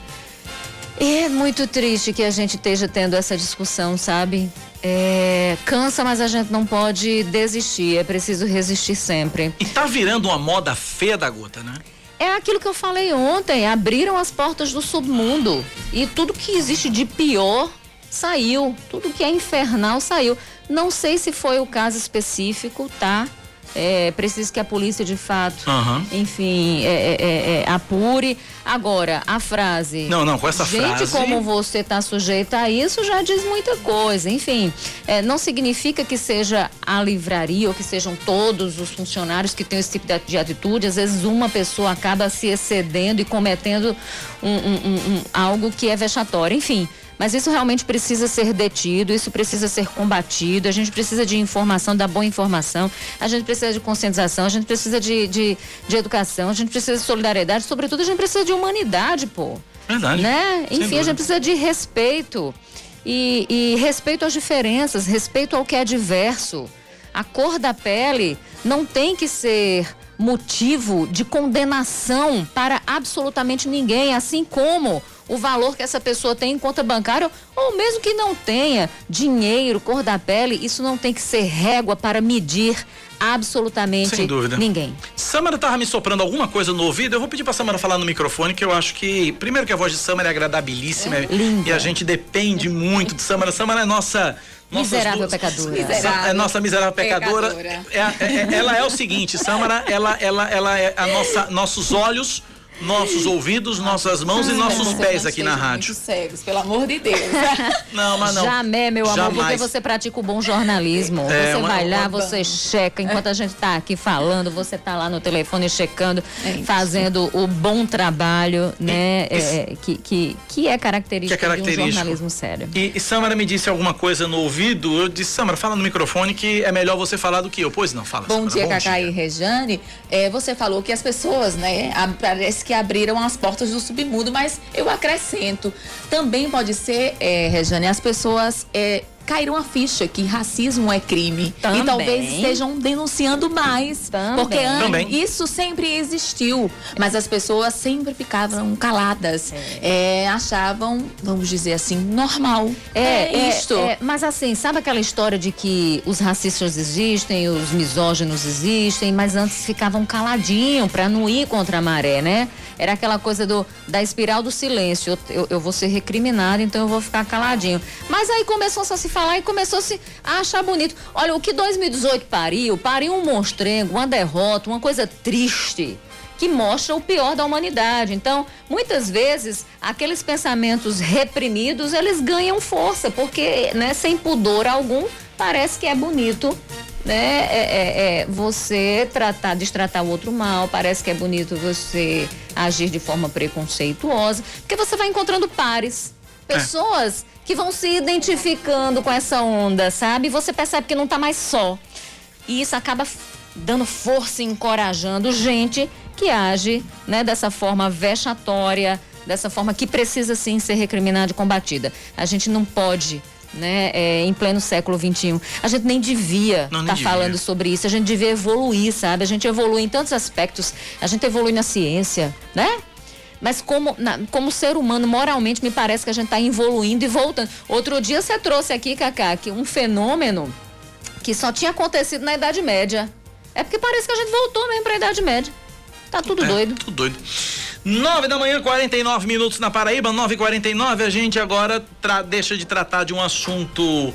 [SPEAKER 2] É muito triste que a gente esteja tendo essa discussão, sabe? É, cansa, mas a gente não pode desistir. É preciso resistir sempre.
[SPEAKER 1] E tá virando uma moda feia da gota, né?
[SPEAKER 2] É aquilo que eu falei ontem. Abriram as portas do submundo. E tudo que existe de pior saiu. Tudo que é infernal saiu. Não sei se foi o caso específico, tá? É, preciso que a polícia de fato, uhum. enfim, é, é, é, é, apure. Agora, a frase.
[SPEAKER 1] Não, não, com essa
[SPEAKER 2] gente,
[SPEAKER 1] frase.
[SPEAKER 2] Gente, como você está sujeita a isso, já diz muita coisa. Enfim, é, não significa que seja a livraria ou que sejam todos os funcionários que têm esse tipo de, de atitude. Às vezes, uma pessoa acaba se excedendo e cometendo um, um, um, algo que é vexatório. Enfim. Mas isso realmente precisa ser detido, isso precisa ser combatido, a gente precisa de informação, da boa informação, a gente precisa de conscientização, a gente precisa de, de, de educação, a gente precisa de solidariedade, sobretudo a gente precisa de humanidade, pô.
[SPEAKER 1] Verdade.
[SPEAKER 2] Né? Enfim, a gente precisa de respeito. E, e respeito às diferenças, respeito ao que é diverso. A cor da pele não tem que ser motivo de condenação para absolutamente ninguém, assim como o valor que essa pessoa tem em conta bancária, ou mesmo que não tenha dinheiro, cor da pele, isso não tem que ser régua para medir absolutamente Sem dúvida. ninguém.
[SPEAKER 1] Samara tava me soprando alguma coisa no ouvido, eu vou pedir pra Samara falar no microfone, que eu acho que, primeiro que a voz de Samara é agradabilíssima é, e a gente depende muito de Samara. Samara é nossa
[SPEAKER 2] miserável duas, pecadora.
[SPEAKER 1] Miserável é nossa miserável pecadora. pecadora. É, é, é, ela é o seguinte, Samara, ela, ela, ela é a nossa, nossos olhos nossos ouvidos, nossas mãos e nossos pés aqui na rádio.
[SPEAKER 5] cegos, pelo amor de Deus.
[SPEAKER 1] não, mas não.
[SPEAKER 2] Jamais, meu amor, Jamais. porque você pratica o bom jornalismo. É, você uma, vai lá, você checa, enquanto a gente está aqui falando, você está lá no telefone checando, é fazendo o bom trabalho, né? É, que, que, que é característico, que é característico. de um jornalismo sério.
[SPEAKER 1] E, e Samara me disse alguma coisa no ouvido, eu disse, Samara, fala no microfone que é melhor você falar do que eu. Pois não, fala.
[SPEAKER 5] Bom Samara, dia, Cacá e Rejane. É, você falou que as pessoas, né, parece que que abriram as portas do submundo, mas eu acrescento, também pode ser, é, Rejane, as pessoas é, caíram a ficha que racismo é crime. Também. E talvez estejam denunciando mais. Também. Porque Também. isso sempre existiu. Mas as pessoas sempre ficavam caladas. É. É, achavam, vamos dizer assim, normal.
[SPEAKER 2] É, é, é isto. É, mas assim, sabe aquela história de que os racistas existem, os misóginos existem, mas antes ficavam caladinho para não ir contra a maré, né? Era aquela coisa do, da espiral do silêncio. Eu, eu, eu vou ser recriminado, então eu vou ficar caladinho. Mas aí começou a se falar e começou-se a achar bonito. Olha, o que 2018 pariu, pariu um monstrengo, uma derrota, uma coisa triste que mostra o pior da humanidade. Então, muitas vezes, aqueles pensamentos reprimidos, eles ganham força, porque, né, sem pudor algum, parece que é bonito, né, é, é, é você tratar, destratar o outro mal, parece que é bonito você agir de forma preconceituosa, porque você vai encontrando pares, pessoas que vão se identificando com essa onda, sabe? Você percebe que não está mais só. E isso acaba dando força e encorajando gente que age né, dessa forma vexatória, dessa forma que precisa sim ser recriminada e combatida. A gente não pode né, é, em pleno século XXI. A gente nem devia estar tá falando sobre isso, a gente devia evoluir, sabe? A gente evolui em tantos aspectos, a gente evolui na ciência, né? Mas como, na, como ser humano, moralmente, me parece que a gente está evoluindo e voltando. Outro dia você trouxe aqui, Cacá, que um fenômeno que só tinha acontecido na Idade Média. É porque parece que a gente voltou mesmo para a Idade Média. Tá tudo é, doido.
[SPEAKER 1] Tudo doido. 9 da manhã, 49 minutos na Paraíba, 9 e 49 A gente agora deixa de tratar de um assunto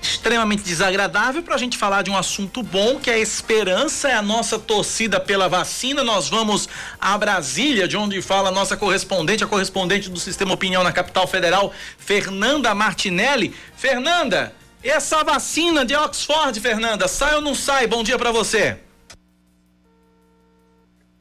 [SPEAKER 1] extremamente desagradável para a gente falar de um assunto bom, que é a esperança, é a nossa torcida pela vacina. Nós vamos a Brasília, de onde fala a nossa correspondente, a correspondente do Sistema Opinião na capital federal, Fernanda Martinelli. Fernanda, essa vacina de Oxford, Fernanda, sai ou não sai? Bom dia para você.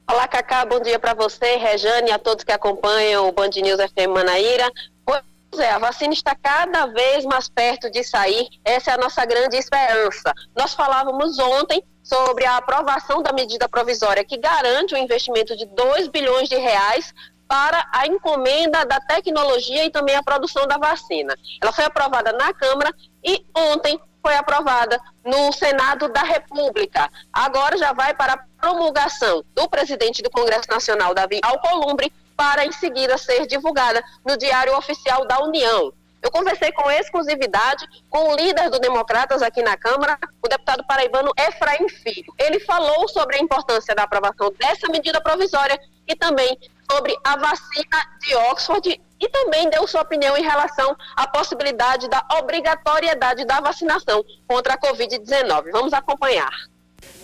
[SPEAKER 6] Olá, Cacá, bom dia para você, Rejane, a todos que acompanham o Band News FM Manaíra. Pois é, a vacina está cada vez mais perto de sair, essa é a nossa grande esperança. Nós falávamos ontem sobre a aprovação da medida provisória que garante o investimento de 2 bilhões de reais para a encomenda da tecnologia e também a produção da vacina. Ela foi aprovada na Câmara e ontem foi aprovada no Senado da República. Agora já vai para a promulgação do presidente do Congresso Nacional, Davi Alcolumbre, para em seguida ser divulgada no Diário Oficial da União. Eu conversei com exclusividade com o líder do Democratas aqui na Câmara, o deputado paraibano Efraim Filho. Ele falou sobre a importância da aprovação dessa medida provisória e também sobre a vacina de Oxford e também deu sua opinião em relação à possibilidade da obrigatoriedade da vacinação contra a Covid-19. Vamos acompanhar.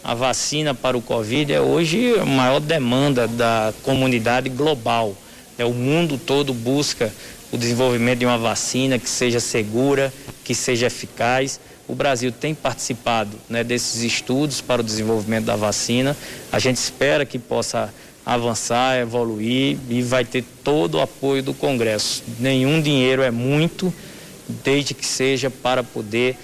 [SPEAKER 7] A vacina para o Covid é hoje a maior demanda da comunidade global. É, o mundo todo busca o desenvolvimento de uma vacina que seja segura, que seja eficaz. O Brasil tem participado né, desses estudos para o desenvolvimento da vacina. A gente espera que possa avançar, evoluir e vai ter todo o apoio do Congresso. Nenhum dinheiro é muito, desde que seja para poder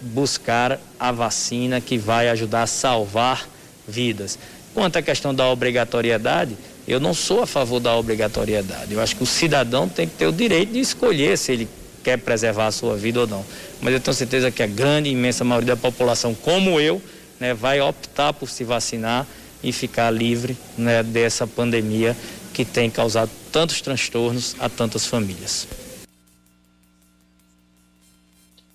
[SPEAKER 7] buscar a vacina que vai ajudar a salvar vidas. Quanto à questão da obrigatoriedade, eu não sou a favor da obrigatoriedade. Eu acho que o cidadão tem que ter o direito de escolher se ele quer preservar a sua vida ou não. Mas eu tenho certeza que a grande, imensa maioria da população, como eu, né, vai optar por se vacinar e ficar livre né, dessa pandemia que tem causado tantos transtornos a tantas famílias.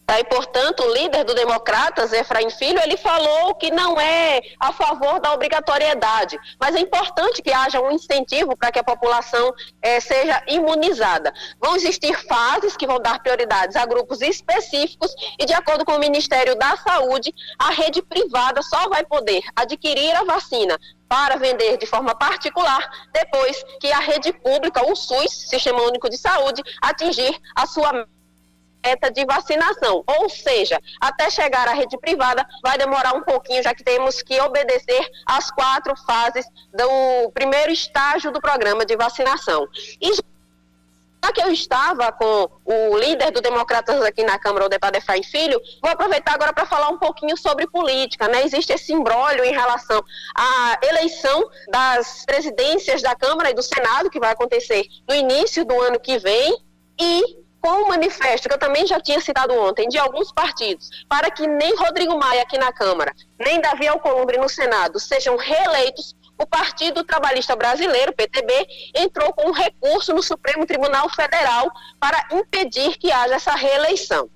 [SPEAKER 6] Tá, e, portanto, o líder do Democratas, Efraim Filho, ele falou que não é a favor da obrigatoriedade, mas é importante que haja um incentivo para que a população eh, seja imunizada. Vão existir fases que vão dar prioridades a grupos específicos e, de acordo com o Ministério da Saúde, a rede privada só vai poder adquirir a vacina para vender de forma particular depois que a rede pública, o SUS, Sistema Único de Saúde, atingir a sua meta de vacinação. Ou seja, até chegar à rede privada vai demorar um pouquinho, já que temos que obedecer às quatro fases do primeiro estágio do programa de vacinação. E que eu estava com o líder do Democratas aqui na Câmara, o deputado Efraim Filho, vou aproveitar agora para falar um pouquinho sobre política. Né? Existe esse imbróglio em relação à eleição das presidências da Câmara e do Senado, que vai acontecer no início do ano que vem, e com o manifesto, que eu também já tinha citado ontem, de alguns partidos, para que nem Rodrigo Maia aqui na Câmara, nem Davi Alcolumbre no Senado sejam reeleitos, o Partido Trabalhista Brasileiro, PTB, entrou com um recurso no Supremo Tribunal Federal para impedir que haja essa reeleição.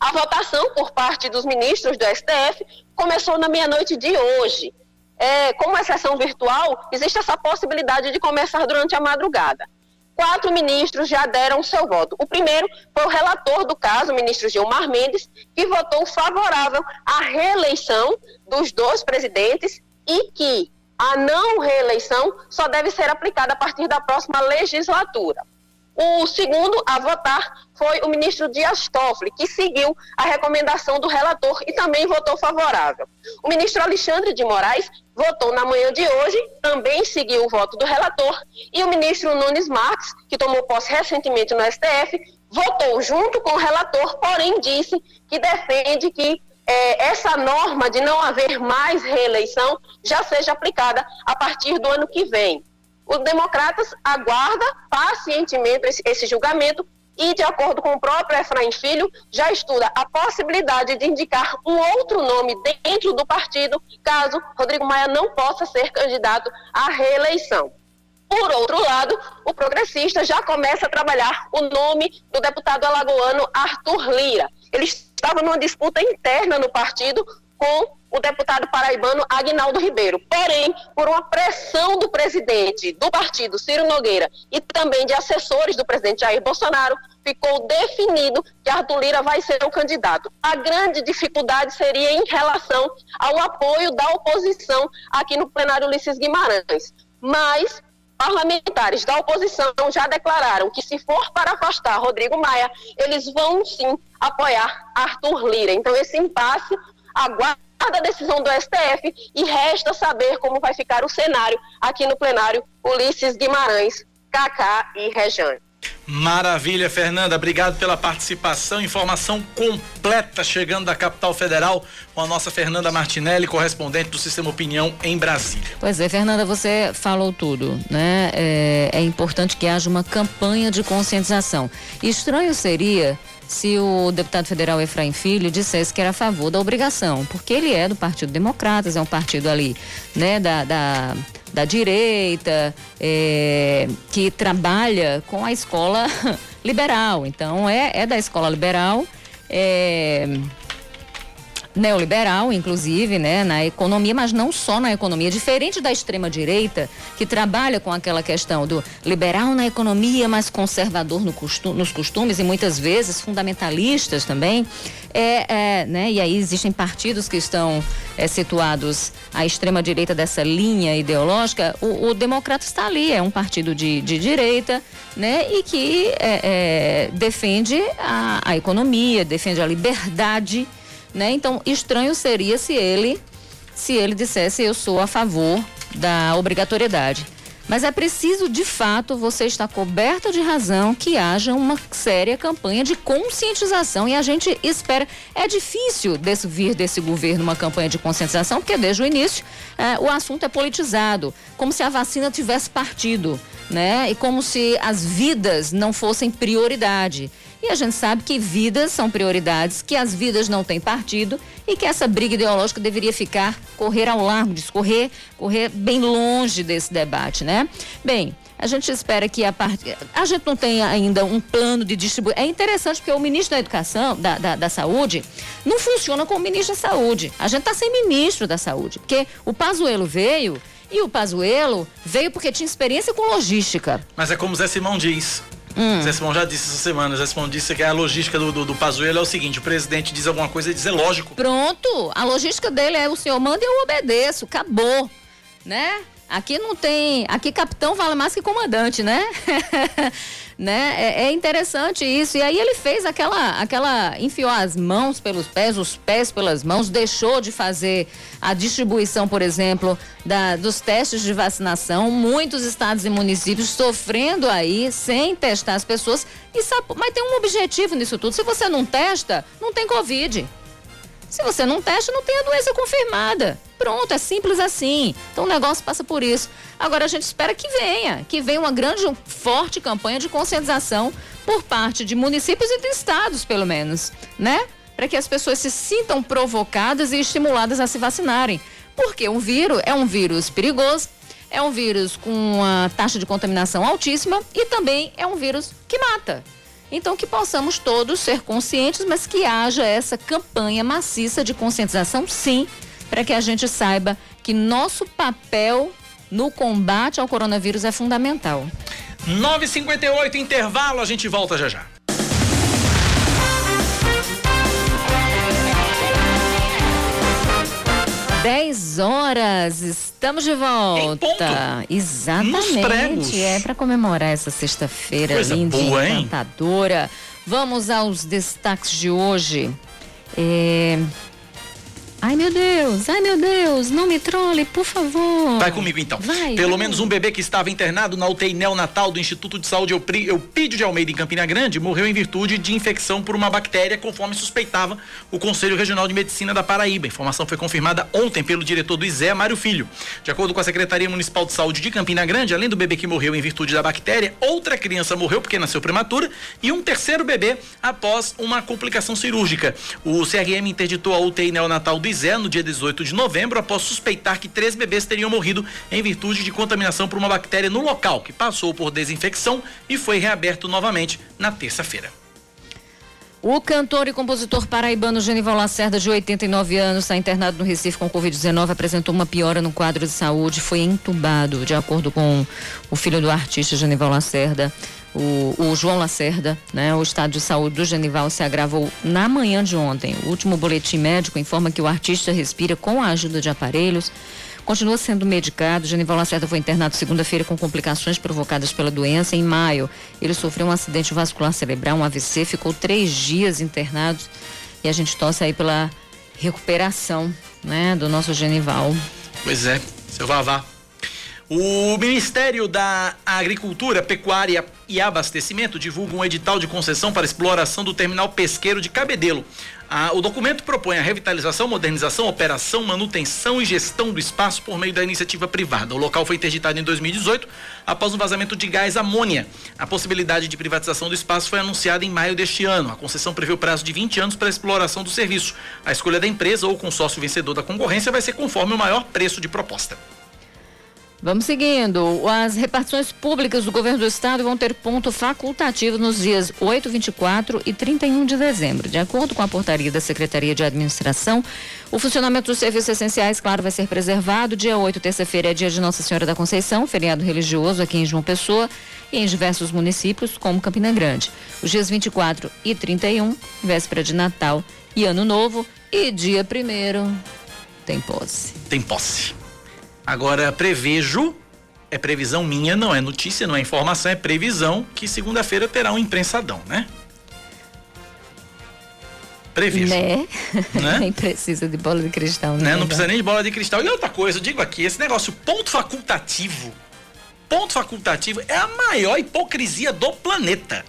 [SPEAKER 6] A votação por parte dos ministros do STF começou na meia-noite de hoje. É, como é sessão virtual, existe essa possibilidade de começar durante a madrugada. Quatro ministros já deram seu voto. O primeiro foi o relator do caso, o ministro Gilmar Mendes, que votou favorável à reeleição dos dois presidentes e que a não reeleição só deve ser aplicada a partir da próxima legislatura. O segundo a votar foi o ministro Dias Toffoli, que seguiu a recomendação do relator e também votou favorável. O ministro Alexandre de Moraes votou na manhã de hoje, também seguiu o voto do relator, e o ministro Nunes Marques, que tomou posse recentemente no STF, votou junto com o relator, porém disse que defende que é, essa norma de não haver mais reeleição já seja aplicada a partir do ano que vem. Os democratas aguardam pacientemente esse julgamento e, de acordo com o próprio Efraim Filho, já estuda a possibilidade de indicar um outro nome dentro do partido, caso Rodrigo Maia não possa ser candidato à reeleição. Por outro lado, o progressista já começa a trabalhar o nome do deputado alagoano Arthur Lira. Ele estava numa disputa interna no partido com o deputado paraibano Agnaldo Ribeiro. Porém, por uma pressão do presidente do partido, Ciro Nogueira, e também de assessores do presidente Jair Bolsonaro, ficou definido que Arthur Lira vai ser o candidato. A grande dificuldade seria em relação ao apoio da oposição aqui no plenário Ulisses Guimarães. Mas parlamentares da oposição já declararam que se for para afastar Rodrigo Maia, eles vão sim apoiar Arthur Lira. Então esse impasse aguarda a decisão do STF e resta saber como vai ficar o cenário aqui no plenário Ulisses Guimarães, Cacá e Rejane.
[SPEAKER 1] Maravilha, Fernanda. Obrigado pela participação. Informação completa chegando da capital federal com a nossa Fernanda Martinelli, correspondente do Sistema Opinião em Brasília.
[SPEAKER 2] Pois é, Fernanda, você falou tudo, né? É, é importante que haja uma campanha de conscientização. Estranho seria se o deputado federal Efraim Filho dissesse que era a favor da obrigação, porque ele é do Partido Democratas, é um partido ali, né, da, da da direita, é, que trabalha com a escola liberal. Então, é, é da escola liberal. É, neoliberal, inclusive, né, na economia, mas não só na economia. Diferente da extrema direita, que trabalha com aquela questão do liberal na economia, mas conservador no nos costumes e muitas vezes fundamentalistas também. É, é, né, e aí existem partidos que estão é, situados à extrema direita dessa linha ideológica. O, o Democrata está ali, é um partido de, de direita, né, e que é, é, defende a, a economia, defende a liberdade né? Então, estranho seria se ele se ele dissesse eu sou a favor da obrigatoriedade. Mas é preciso, de fato, você estar coberta de razão que haja uma séria campanha de conscientização e a gente espera. É difícil desse, vir desse governo uma campanha de conscientização, porque desde o início é, o assunto é politizado, como se a vacina tivesse partido, né? E como se as vidas não fossem prioridade. E a gente sabe que vidas são prioridades, que as vidas não têm partido e que essa briga ideológica deveria ficar, correr ao largo discorrer, correr bem longe desse debate, né? Bem, a gente espera que a parte. A gente não tem ainda um plano de distribuição. É interessante porque o ministro da Educação, da, da, da, Saúde, não funciona como ministro da Saúde. A gente está sem ministro da Saúde. Porque o Pazuelo veio e o Pazuelo veio porque tinha experiência com logística.
[SPEAKER 1] Mas é como Zé Simão diz. Hum. Zé Simão já disse essa semana. Zé Simão disse que a logística do, do, do Pazuello é o seguinte: o presidente diz alguma coisa e diz é lógico.
[SPEAKER 2] Pronto. A logística dele é o senhor manda e eu obedeço. Acabou. Né? Aqui não tem. Aqui capitão vale mais que comandante, né? né? É, é, interessante isso. E aí ele fez aquela, aquela, enfiou as mãos pelos pés, os pés pelas mãos, deixou de fazer a distribuição, por exemplo, da, dos testes de vacinação. Muitos estados e municípios sofrendo aí sem testar as pessoas. E sabe, mas tem um objetivo nisso tudo. Se você não testa, não tem Covid. Se você não testa, não tem a doença confirmada. Pronto, é simples assim. Então o negócio passa por isso. Agora a gente espera que venha, que venha uma grande, forte campanha de conscientização por parte de municípios e de estados, pelo menos, né? Para que as pessoas se sintam provocadas e estimuladas a se vacinarem. Porque um vírus é um vírus perigoso, é um vírus com uma taxa de contaminação altíssima e também é um vírus que mata. Então, que possamos todos ser conscientes, mas que haja essa campanha maciça de conscientização, sim, para que a gente saiba que nosso papel no combate ao coronavírus é fundamental.
[SPEAKER 1] 9h58, intervalo, a gente volta já já.
[SPEAKER 2] 10 horas, estamos de volta. Exatamente. É para comemorar essa sexta-feira linda boa, e encantadora. Hein? Vamos aos destaques de hoje. É, Ai meu Deus, ai meu Deus, não me trole, por favor.
[SPEAKER 1] Vai comigo então. Vai, Pelo vai. menos um bebê que estava internado na UTI neonatal do Instituto de Saúde Eupídio de Almeida em Campina Grande morreu em virtude de infecção por uma bactéria, conforme suspeitava o Conselho Regional de Medicina da Paraíba. A informação foi confirmada ontem pelo diretor do ISE, Mário Filho. De acordo com a Secretaria Municipal de Saúde de Campina Grande, além do bebê que morreu em virtude da bactéria, outra criança morreu porque nasceu prematura e um terceiro bebê após uma complicação cirúrgica. O CRM interditou a UTI neonatal do Zé no dia 18 de novembro, após suspeitar que três bebês teriam morrido em virtude de contaminação por uma bactéria no local, que passou por desinfecção e foi reaberto novamente na terça-feira.
[SPEAKER 2] O cantor e compositor paraibano Genival Lacerda, de 89 anos, está internado no Recife com Covid-19, apresentou uma piora no quadro de saúde, foi entubado, de acordo com o filho do artista Genival Lacerda o, o, João Lacerda, né? O estado de saúde do Genival se agravou na manhã de ontem. O último boletim médico informa que o artista respira com a ajuda de aparelhos, continua sendo medicado. Genival Lacerda foi internado segunda-feira com complicações provocadas pela doença. Em maio, ele sofreu um acidente vascular cerebral, um AVC, ficou três dias internado e a gente torce aí pela recuperação, né? Do nosso Genival.
[SPEAKER 1] Pois é, seu Vavá. O Ministério da Agricultura, Pecuária e Abastecimento divulga um edital de concessão para exploração do terminal pesqueiro de Cabedelo. O documento propõe a revitalização, modernização, operação, manutenção e gestão do espaço por meio da iniciativa privada. O local foi interditado em 2018 após um vazamento de gás amônia. A possibilidade de privatização do espaço foi anunciada em maio deste ano. A concessão prevê o prazo de 20 anos para a exploração do serviço. A escolha da empresa ou consórcio vencedor da concorrência vai ser conforme o maior preço de proposta.
[SPEAKER 2] Vamos seguindo. As repartições públicas do governo do estado vão ter ponto facultativo nos dias 8, 24 e 31 de dezembro. De acordo com a portaria da Secretaria de Administração, o funcionamento dos serviços essenciais, claro, vai ser preservado. Dia 8, terça-feira, é dia de Nossa Senhora da Conceição, feriado religioso aqui em João Pessoa e em diversos municípios, como Campina Grande. Os dias 24 e 31, véspera de Natal e Ano Novo. E dia 1 tem posse.
[SPEAKER 1] Tem posse. Agora, prevejo, é previsão minha, não é notícia, não é informação, é previsão que segunda-feira terá um imprensadão, né? Prevejo.
[SPEAKER 2] Né? né? Nem precisa de bola de cristal,
[SPEAKER 1] né? Não precisa nem de bola de cristal. E outra coisa, eu digo aqui, esse negócio ponto facultativo, ponto facultativo é a maior hipocrisia do planeta.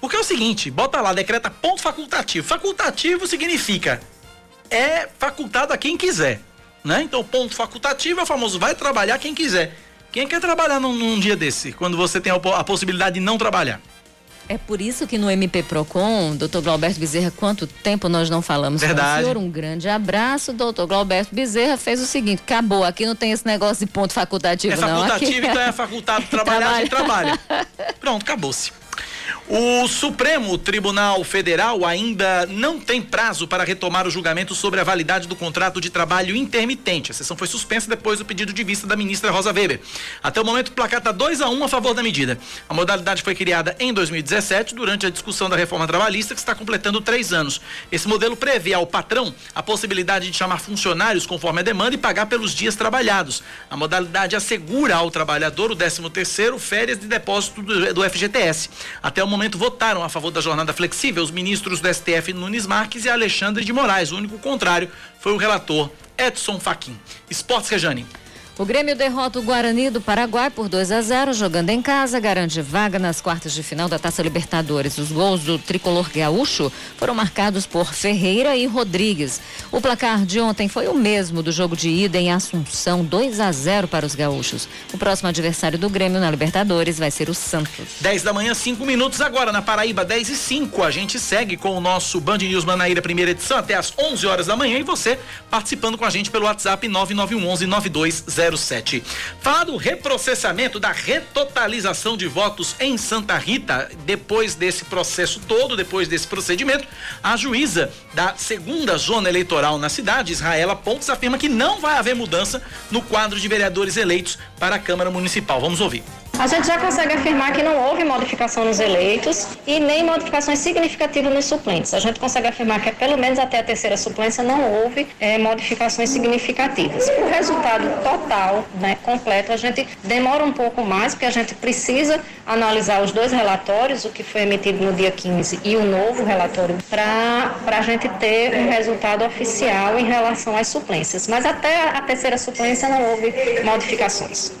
[SPEAKER 1] Porque é o seguinte, bota lá, decreta ponto facultativo. Facultativo significa é facultado a quem quiser né? Então, ponto facultativo é o famoso vai trabalhar quem quiser. Quem quer trabalhar num, num dia desse, quando você tem a, a, possibilidade de não trabalhar?
[SPEAKER 2] É por isso que no MP Procon, doutor Glauberto Bezerra, quanto tempo nós não falamos
[SPEAKER 1] Verdade. com o
[SPEAKER 2] senhor? Um grande abraço, doutor Glauberto Bezerra fez o seguinte, acabou, aqui não tem esse negócio de ponto facultativo
[SPEAKER 1] é
[SPEAKER 2] não.
[SPEAKER 1] facultativo, aqui... então é facultado trabalhar, a gente trabalha. Pronto, acabou-se. O Supremo Tribunal Federal ainda não tem prazo para retomar o julgamento sobre a validade do contrato de trabalho intermitente. A sessão foi suspensa depois do pedido de vista da ministra Rosa Weber. Até o momento, o placar está 2 a 1 um a favor da medida. A modalidade foi criada em 2017 durante a discussão da reforma trabalhista, que está completando três anos. Esse modelo prevê ao patrão a possibilidade de chamar funcionários conforme a demanda e pagar pelos dias trabalhados. A modalidade assegura ao trabalhador o 13 terceiro férias de depósito do, FGTS. Até o momento momento votaram a favor da jornada flexível os ministros do STF Nunes Marques e Alexandre de Moraes. O único contrário foi o relator Edson Fachin. Esportes Rejane.
[SPEAKER 2] O Grêmio derrota o Guarani do Paraguai por 2 a 0, jogando em casa, garante vaga nas quartas de final da Taça Libertadores. Os gols do tricolor gaúcho foram marcados por Ferreira e Rodrigues. O placar de ontem foi o mesmo do jogo de ida em Assunção, 2 a 0 para os gaúchos. O próximo adversário do Grêmio na Libertadores vai ser o Santos.
[SPEAKER 1] 10 da manhã, 5 minutos agora na Paraíba, 10 e 5. A gente segue com o nosso Band News Manaíra primeira edição até às 11 horas da manhã e você participando com a gente pelo WhatsApp 9911 9200 07. Falar do reprocessamento, da retotalização de votos em Santa Rita, depois desse processo todo, depois desse procedimento, a juíza da segunda zona eleitoral na cidade, Israela Pontes, afirma que não vai haver mudança no quadro de vereadores eleitos para a Câmara Municipal. Vamos ouvir.
[SPEAKER 8] A gente já consegue afirmar que não houve modificação nos eleitos e nem modificações significativas nos suplentes. A gente consegue afirmar que pelo menos até a terceira suplência não houve é, modificações significativas. O resultado total, né, completo, a gente demora um pouco mais, porque a gente precisa analisar os dois relatórios, o que foi emitido no dia 15 e o novo relatório, para a gente ter um resultado oficial em relação às suplências. Mas até a terceira suplência não houve modificações.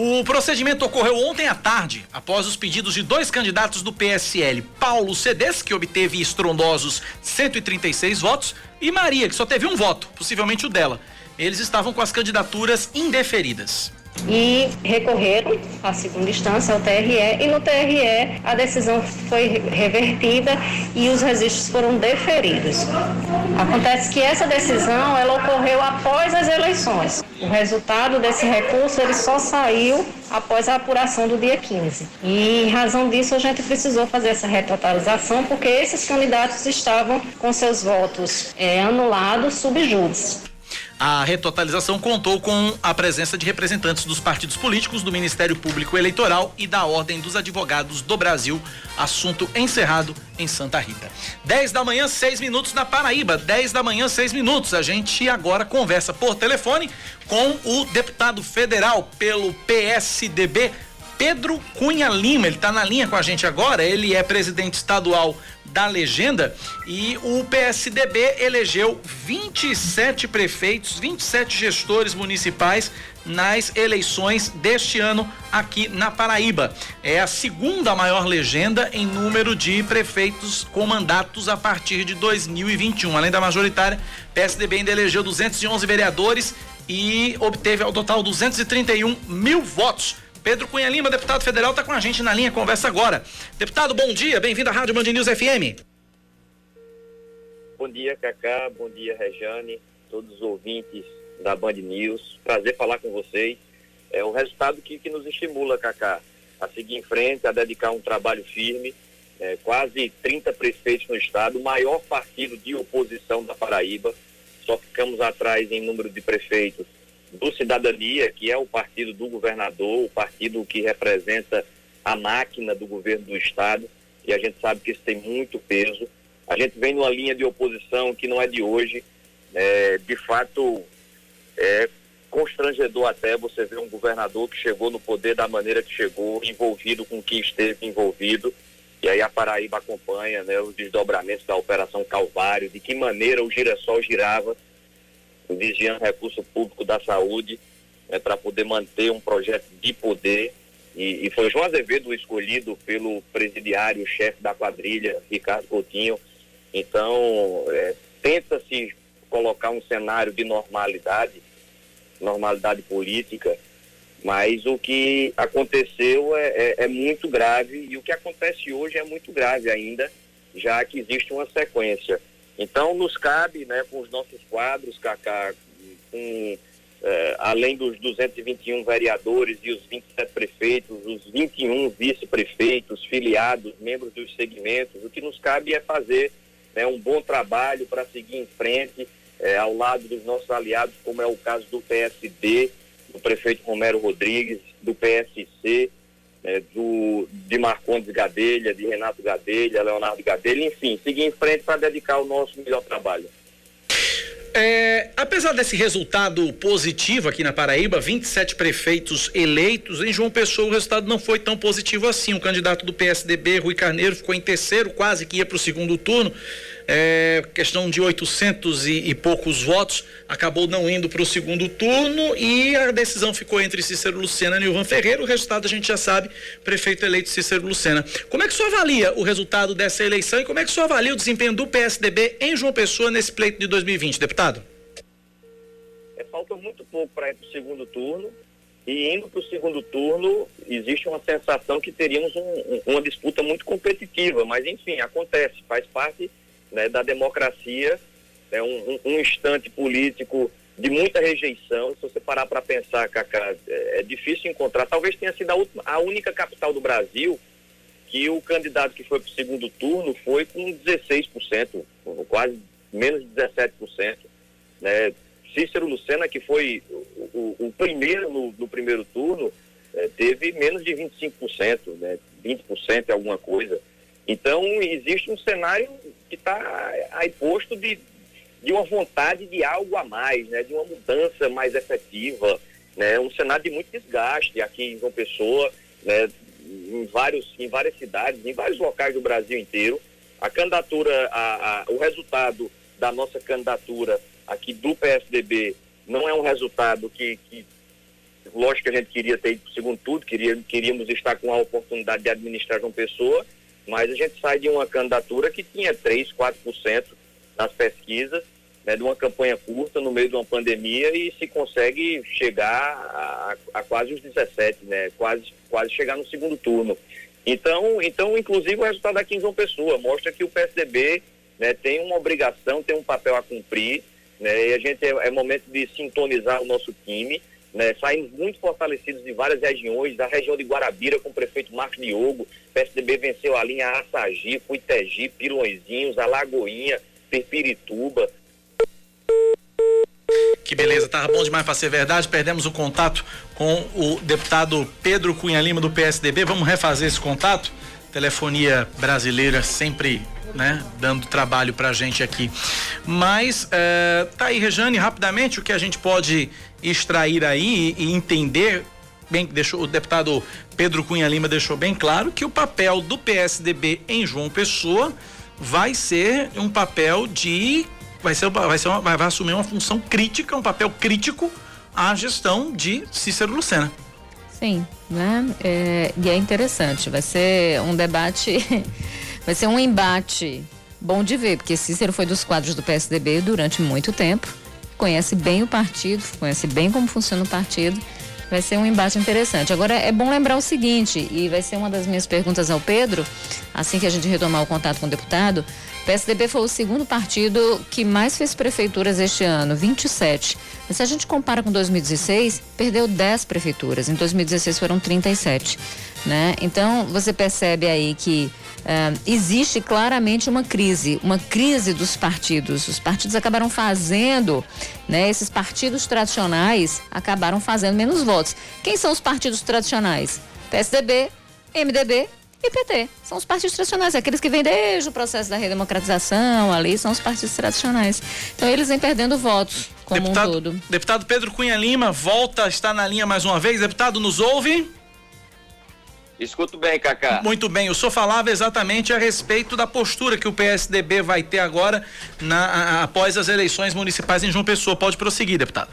[SPEAKER 1] O procedimento ocorreu ontem à tarde, após os pedidos de dois candidatos do PSL, Paulo Cedes, que obteve estrondosos 136 votos, e Maria, que só teve um voto, possivelmente o dela. Eles estavam com as candidaturas indeferidas
[SPEAKER 8] e recorreram à segunda instância, ao TRE, e no TRE a decisão foi revertida e os registros foram deferidos. Acontece que essa decisão ela ocorreu após as eleições. O resultado desse recurso ele só saiu após a apuração do dia 15. E em razão disso a gente precisou fazer essa retotalização porque esses candidatos estavam com seus votos é, anulados subjúdice.
[SPEAKER 1] A retotalização contou com a presença de representantes dos partidos políticos, do Ministério Público Eleitoral e da Ordem dos Advogados do Brasil. Assunto encerrado em Santa Rita. 10 da manhã, 6 minutos na Paraíba. 10 da manhã, 6 minutos. A gente agora conversa por telefone com o deputado federal pelo PSDB, Pedro Cunha Lima. Ele está na linha com a gente agora. Ele é presidente estadual da legenda e o PSDB elegeu 27 prefeitos, 27 gestores municipais nas eleições deste ano aqui na Paraíba. É a segunda maior legenda em número de prefeitos com mandatos a partir de 2021. Além da majoritária, PSDB ainda elegeu 211 vereadores e obteve ao total 231 mil votos Pedro Cunha Lima, deputado federal, está com a gente na linha, conversa agora. Deputado, bom dia, bem-vindo à Rádio Band News FM.
[SPEAKER 9] Bom dia, Cacá, bom dia, Rejane, todos os ouvintes da Band News. Prazer falar com vocês. É um resultado que, que nos estimula, Cacá, a seguir em frente, a dedicar um trabalho firme. É, quase 30 prefeitos no estado, o maior partido de oposição da Paraíba. Só ficamos atrás em número de prefeitos do Cidadania, que é o partido do governador, o partido que representa a máquina do governo do Estado, e a gente sabe que isso tem muito peso. A gente vem numa linha de oposição que não é de hoje, é, de fato é constrangedor até você ver um governador que chegou no poder da maneira que chegou, envolvido com quem esteve envolvido, e aí a Paraíba acompanha né, os desdobramentos da Operação Calvário, de que maneira o girassol girava, vigiando recurso público da saúde né, para poder manter um projeto de poder. E, e foi João Azevedo escolhido pelo presidiário, chefe da quadrilha, Ricardo Coutinho. Então, é, tenta-se colocar um cenário de normalidade, normalidade política, mas o que aconteceu é, é, é, muito grave e o que acontece hoje é muito grave ainda, já que existe uma sequência. Então, nos cabe, né, com os nossos quadros, Cacá, com é, além dos 221 vereadores e os 27 prefeitos, os 21 vice-prefeitos, filiados, membros dos segmentos, o que nos cabe é fazer né, um bom trabalho para seguir em frente é, ao lado dos nossos aliados, como é o caso do PSD, do prefeito Romero Rodrigues, do PSC, é, do, de Marcondes Gadelha, de Renato Gadelha, Leonardo Gadelha, enfim, seguir em frente para dedicar o nosso melhor trabalho.
[SPEAKER 1] É, apesar desse resultado positivo aqui na Paraíba, 27 prefeitos eleitos, em João Pessoa o resultado não foi tão positivo assim. O candidato do PSDB, Rui Carneiro, ficou em terceiro, quase que ia para o segundo turno é, questão de 800 e, e, poucos votos, acabou não indo para o segundo turno e a decisão ficou entre Cícero Lucena e Nilvan Ferreira. O resultado a gente já sabe, prefeito eleito Cícero Lucena. Como é que o senhor avalia o resultado dessa eleição e como é que o senhor avalia o desempenho do PSDB em João Pessoa nesse pleito de 2020, deputado?
[SPEAKER 9] É, falta muito pouco para ir para o segundo turno. E indo para o segundo turno, existe uma sensação que teríamos um, uma disputa muito competitiva, mas enfim, acontece, faz parte né, da democracia, né, um, um, instante político de muita rejeição. Se você parar para pensar, Cacá, é, é, difícil encontrar. Talvez tenha sido a, última, a única capital do Brasil que o candidato que foi para o segundo turno foi com 16%, quase menos de 17%. Né? Cícero Lucena, que foi o, o, o primeiro no, no, primeiro turno, é, teve menos de 25%, né? 20% é alguma coisa. Então, existe um cenário que está aí posto de, de uma vontade de algo a mais, né? de uma mudança mais efetiva, né? um cenário de muito desgaste aqui em João Pessoa, né? em, vários, em várias cidades, em vários locais do Brasil inteiro. A candidatura, a, a, o resultado da nossa candidatura aqui do PSDB não é um resultado que, que lógico que a gente queria ter segundo turno, queria, queríamos estar com a oportunidade de administrar João Pessoa, mas a gente sai de uma candidatura que tinha 3, 4% nas pesquisas, né, de uma campanha curta no meio de uma pandemia e se consegue chegar a, a, quase os 17, né, quase, quase chegar no segundo turno. Então, então, inclusive o resultado aqui em João Pessoa mostra que o PSDB né, tem uma obrigação, tem um papel a cumprir, né, e a gente é, é momento de sintonizar o nosso time, né, saímos muito fortalecidos de várias regiões, da região de Guarabira com o prefeito Marcos Diogo, PSDB venceu a linha Assagi, Cuitegi, Pilõezinhos, Alagoinha, Perpirituba.
[SPEAKER 1] Que beleza, tava bom demais para ser verdade. Perdemos o contato com o deputado Pedro Cunha Lima do PSDB. Vamos refazer esse contato? Telefonia brasileira sempre né, dando trabalho pra gente aqui. Mas é, tá aí, Rejane, rapidamente o que a gente pode extrair aí e, e entender bem deixou o deputado Pedro Cunha Lima deixou bem claro que o papel do PSDB em João Pessoa vai ser um papel de vai ser vai ser uma, vai, assumir uma função crítica, um papel crítico à gestão de Cícero Lucena.
[SPEAKER 2] Sim, né? É, e é interessante, vai ser um debate, vai ser um embate bom de ver, porque Cícero foi dos quadros do PSDB durante muito tempo, conhece bem o partido, conhece bem como funciona o partido Vai ser um embate interessante. Agora é bom lembrar o seguinte, e vai ser uma das minhas perguntas ao Pedro, assim que a gente retomar o contato com o deputado. PSDB foi o segundo partido que mais fez prefeituras este ano, 27. Mas se a gente compara com 2016, perdeu 10 prefeituras. Em 2016 foram 37. Né? Então você percebe aí que uh, existe claramente uma crise, uma crise dos partidos. Os partidos acabaram fazendo, né? Esses partidos tradicionais acabaram fazendo menos votos. Quem são os partidos tradicionais? PSDB, MDB e PT. São os partidos tradicionais, aqueles que vêm desde o processo da redemocratização ali, são os partidos tradicionais. Então eles vêm perdendo votos como
[SPEAKER 1] deputado,
[SPEAKER 2] um todo.
[SPEAKER 1] Deputado Pedro Cunha Lima volta, está na linha mais uma vez. Deputado, nos ouve?
[SPEAKER 9] Escuto bem, Cacá.
[SPEAKER 1] Muito bem, o senhor falava exatamente a respeito da postura que o PSDB vai ter agora na, a, após as eleições municipais em João Pessoa. Pode prosseguir, deputado.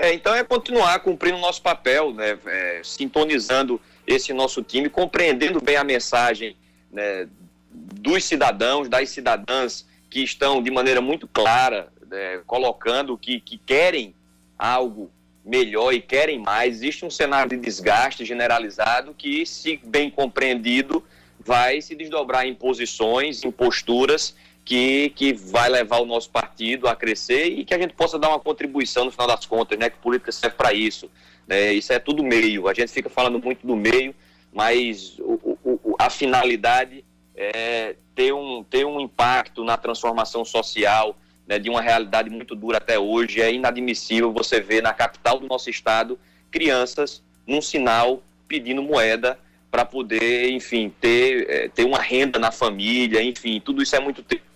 [SPEAKER 9] É, então é continuar cumprindo o nosso papel, né, é, sintonizando esse nosso time, compreendendo bem a mensagem né, dos cidadãos, das cidadãs que estão de maneira muito clara é, colocando que, que querem algo melhor e querem mais. Existe um cenário de desgaste generalizado que, se bem compreendido, vai se desdobrar em posições, em posturas que, que vai levar o nosso partido a crescer e que a gente possa dar uma contribuição no final das contas, né? Que política serve para isso. Né? Isso é tudo meio. A gente fica falando muito do meio, mas o, o, a finalidade é ter um, ter um impacto na transformação social né, de uma realidade muito dura até hoje. É inadmissível você ver na capital do nosso estado crianças num sinal pedindo moeda para poder, enfim, ter, é, ter uma renda na família, enfim, tudo isso é muito triste.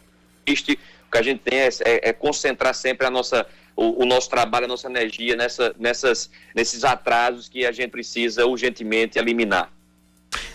[SPEAKER 9] O que a gente tem é, é, é concentrar sempre a nossa, o, o, nosso trabalho, a nossa energia nessa, nessas, nesses atrasos que a gente precisa urgentemente eliminar.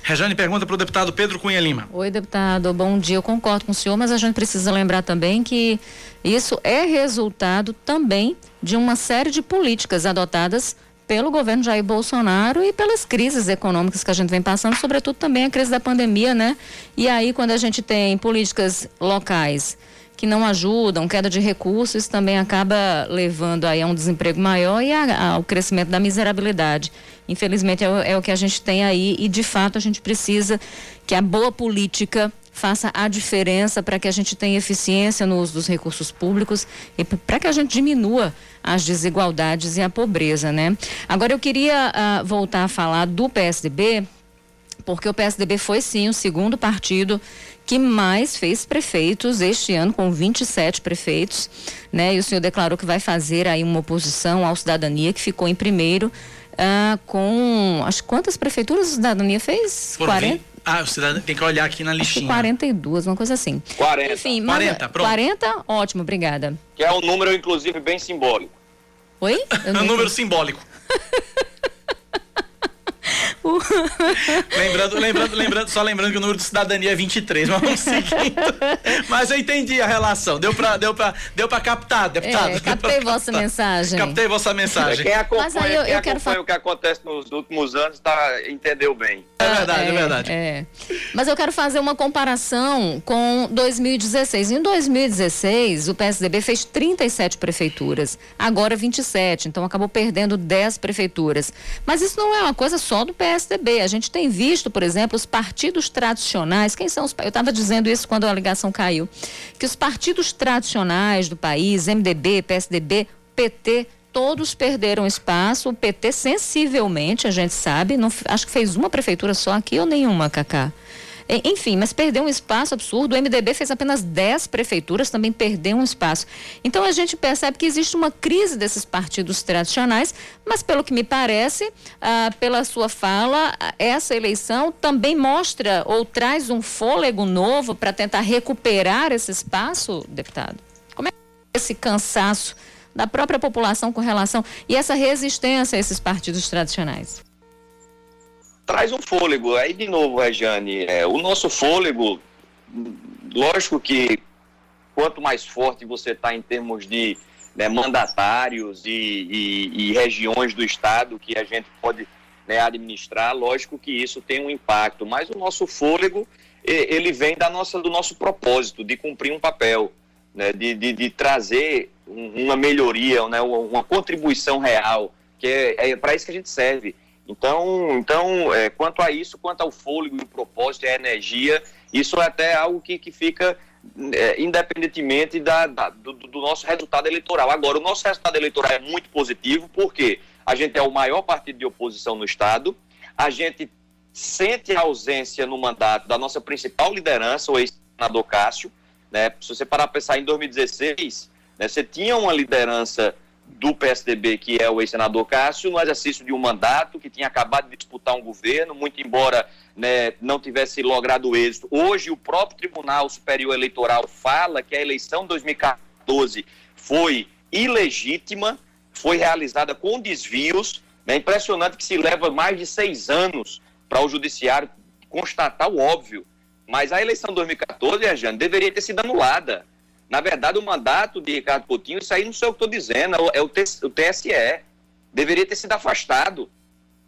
[SPEAKER 1] Rejane pergunta para o deputado Pedro Cunha Lima.
[SPEAKER 2] Oi, deputado, bom dia. Eu concordo com o senhor, mas a gente precisa lembrar também que isso é resultado também de uma série de políticas adotadas pelo governo Jair Bolsonaro e pelas crises econômicas que a gente vem passando, sobretudo também a crise da pandemia, né? E aí, quando a gente tem políticas locais que não ajudam, queda de recursos, isso também acaba levando aí a um desemprego maior e ao crescimento da miserabilidade. Infelizmente é o, é o que a gente tem aí e de fato a gente precisa que a boa política faça a diferença para que a gente tenha eficiência no uso dos recursos públicos e para que a gente diminua as desigualdades e a pobreza, né? Agora eu queria uh, voltar a falar do PSDB, porque o PSDB foi sim o segundo partido que mais fez prefeitos este ano, com 27 prefeitos, né? E o senhor declarou que vai fazer aí uma oposição ao cidadania, que ficou em primeiro, uh, com. Acho quantas prefeituras a cidadania fez?
[SPEAKER 1] Por 40? Ah, o cidadão tem que olhar aqui na listinha.
[SPEAKER 2] 42, uma coisa assim.
[SPEAKER 9] 40.
[SPEAKER 2] Enfim, 40, pronto. 40, ótimo, obrigada.
[SPEAKER 9] Que é um número, inclusive, bem simbólico.
[SPEAKER 2] Oi?
[SPEAKER 1] É um número simbólico. lembrando, lembrando, lembrando, só lembrando que o número de cidadania é 23, mas vamos seguindo. mas eu entendi a relação. Deu pra, deu pra, deu pra captar, deputado.
[SPEAKER 2] É, captei vossa captar. mensagem.
[SPEAKER 1] Captei vossa mensagem.
[SPEAKER 9] Quem acompanha, mas aí eu, quem eu quero acompanha o que acontece nos últimos anos tá, entendeu bem.
[SPEAKER 1] É verdade, é, é verdade.
[SPEAKER 2] É. Mas eu quero fazer uma comparação com 2016. Em 2016, o PSDB fez 37 prefeituras, agora 27, então acabou perdendo 10 prefeituras. Mas isso não é uma coisa só do PSDB. A gente tem visto, por exemplo, os partidos tradicionais, quem são os. Eu estava dizendo isso quando a ligação caiu, que os partidos tradicionais do país, MDB, PSDB, PT, todos perderam espaço. O PT sensivelmente, a gente sabe, não, acho que fez uma prefeitura só aqui ou nenhuma, Cacá. Enfim, mas perdeu um espaço absurdo. O MDB fez apenas 10 prefeituras, também perdeu um espaço. Então a gente percebe que existe uma crise desses partidos tradicionais, mas pelo que me parece, ah, pela sua fala, essa eleição também mostra ou traz um fôlego novo para tentar recuperar esse espaço, deputado? Como é é esse cansaço da própria população com relação e essa resistência a esses partidos tradicionais?
[SPEAKER 9] Traz um fôlego. Aí, de novo, Rejane, é, o nosso fôlego, lógico que quanto mais forte você está em termos de né, mandatários e, e, e, regiões do Estado que a gente pode né, administrar, lógico que isso tem um impacto. Mas o nosso fôlego, ele vem da nossa, do nosso propósito de cumprir um papel, né, de, de, de trazer uma melhoria, né, uma contribuição real, que é, é para isso que a gente serve. Então, então é, quanto a isso, quanto ao fôlego o propósito e a energia, isso é até algo que, que fica é, independentemente da, da do, do, nosso resultado eleitoral. Agora, o nosso resultado eleitoral é muito positivo, porque a gente é o maior partido de oposição no Estado, a gente sente a ausência no mandato da nossa principal liderança, o ex-senador Cássio. Né? Se você parar para pensar em 2016, né, você tinha uma liderança do PSDB, que é o ex-senador Cássio, no exercício de um mandato, que tinha acabado de disputar um governo, muito embora né, não tivesse logrado êxito. Hoje, o próprio Tribunal Superior Eleitoral fala que a eleição de 2014 foi ilegítima, foi realizada com desvios. É impressionante que se leva mais de seis anos para o Judiciário constatar o óbvio. Mas a eleição de 2014, Jane, deveria ter sido anulada. Na verdade, o mandato de Ricardo Coutinho, isso aí não sei o que estou dizendo, é o TSE. Deveria ter sido afastado,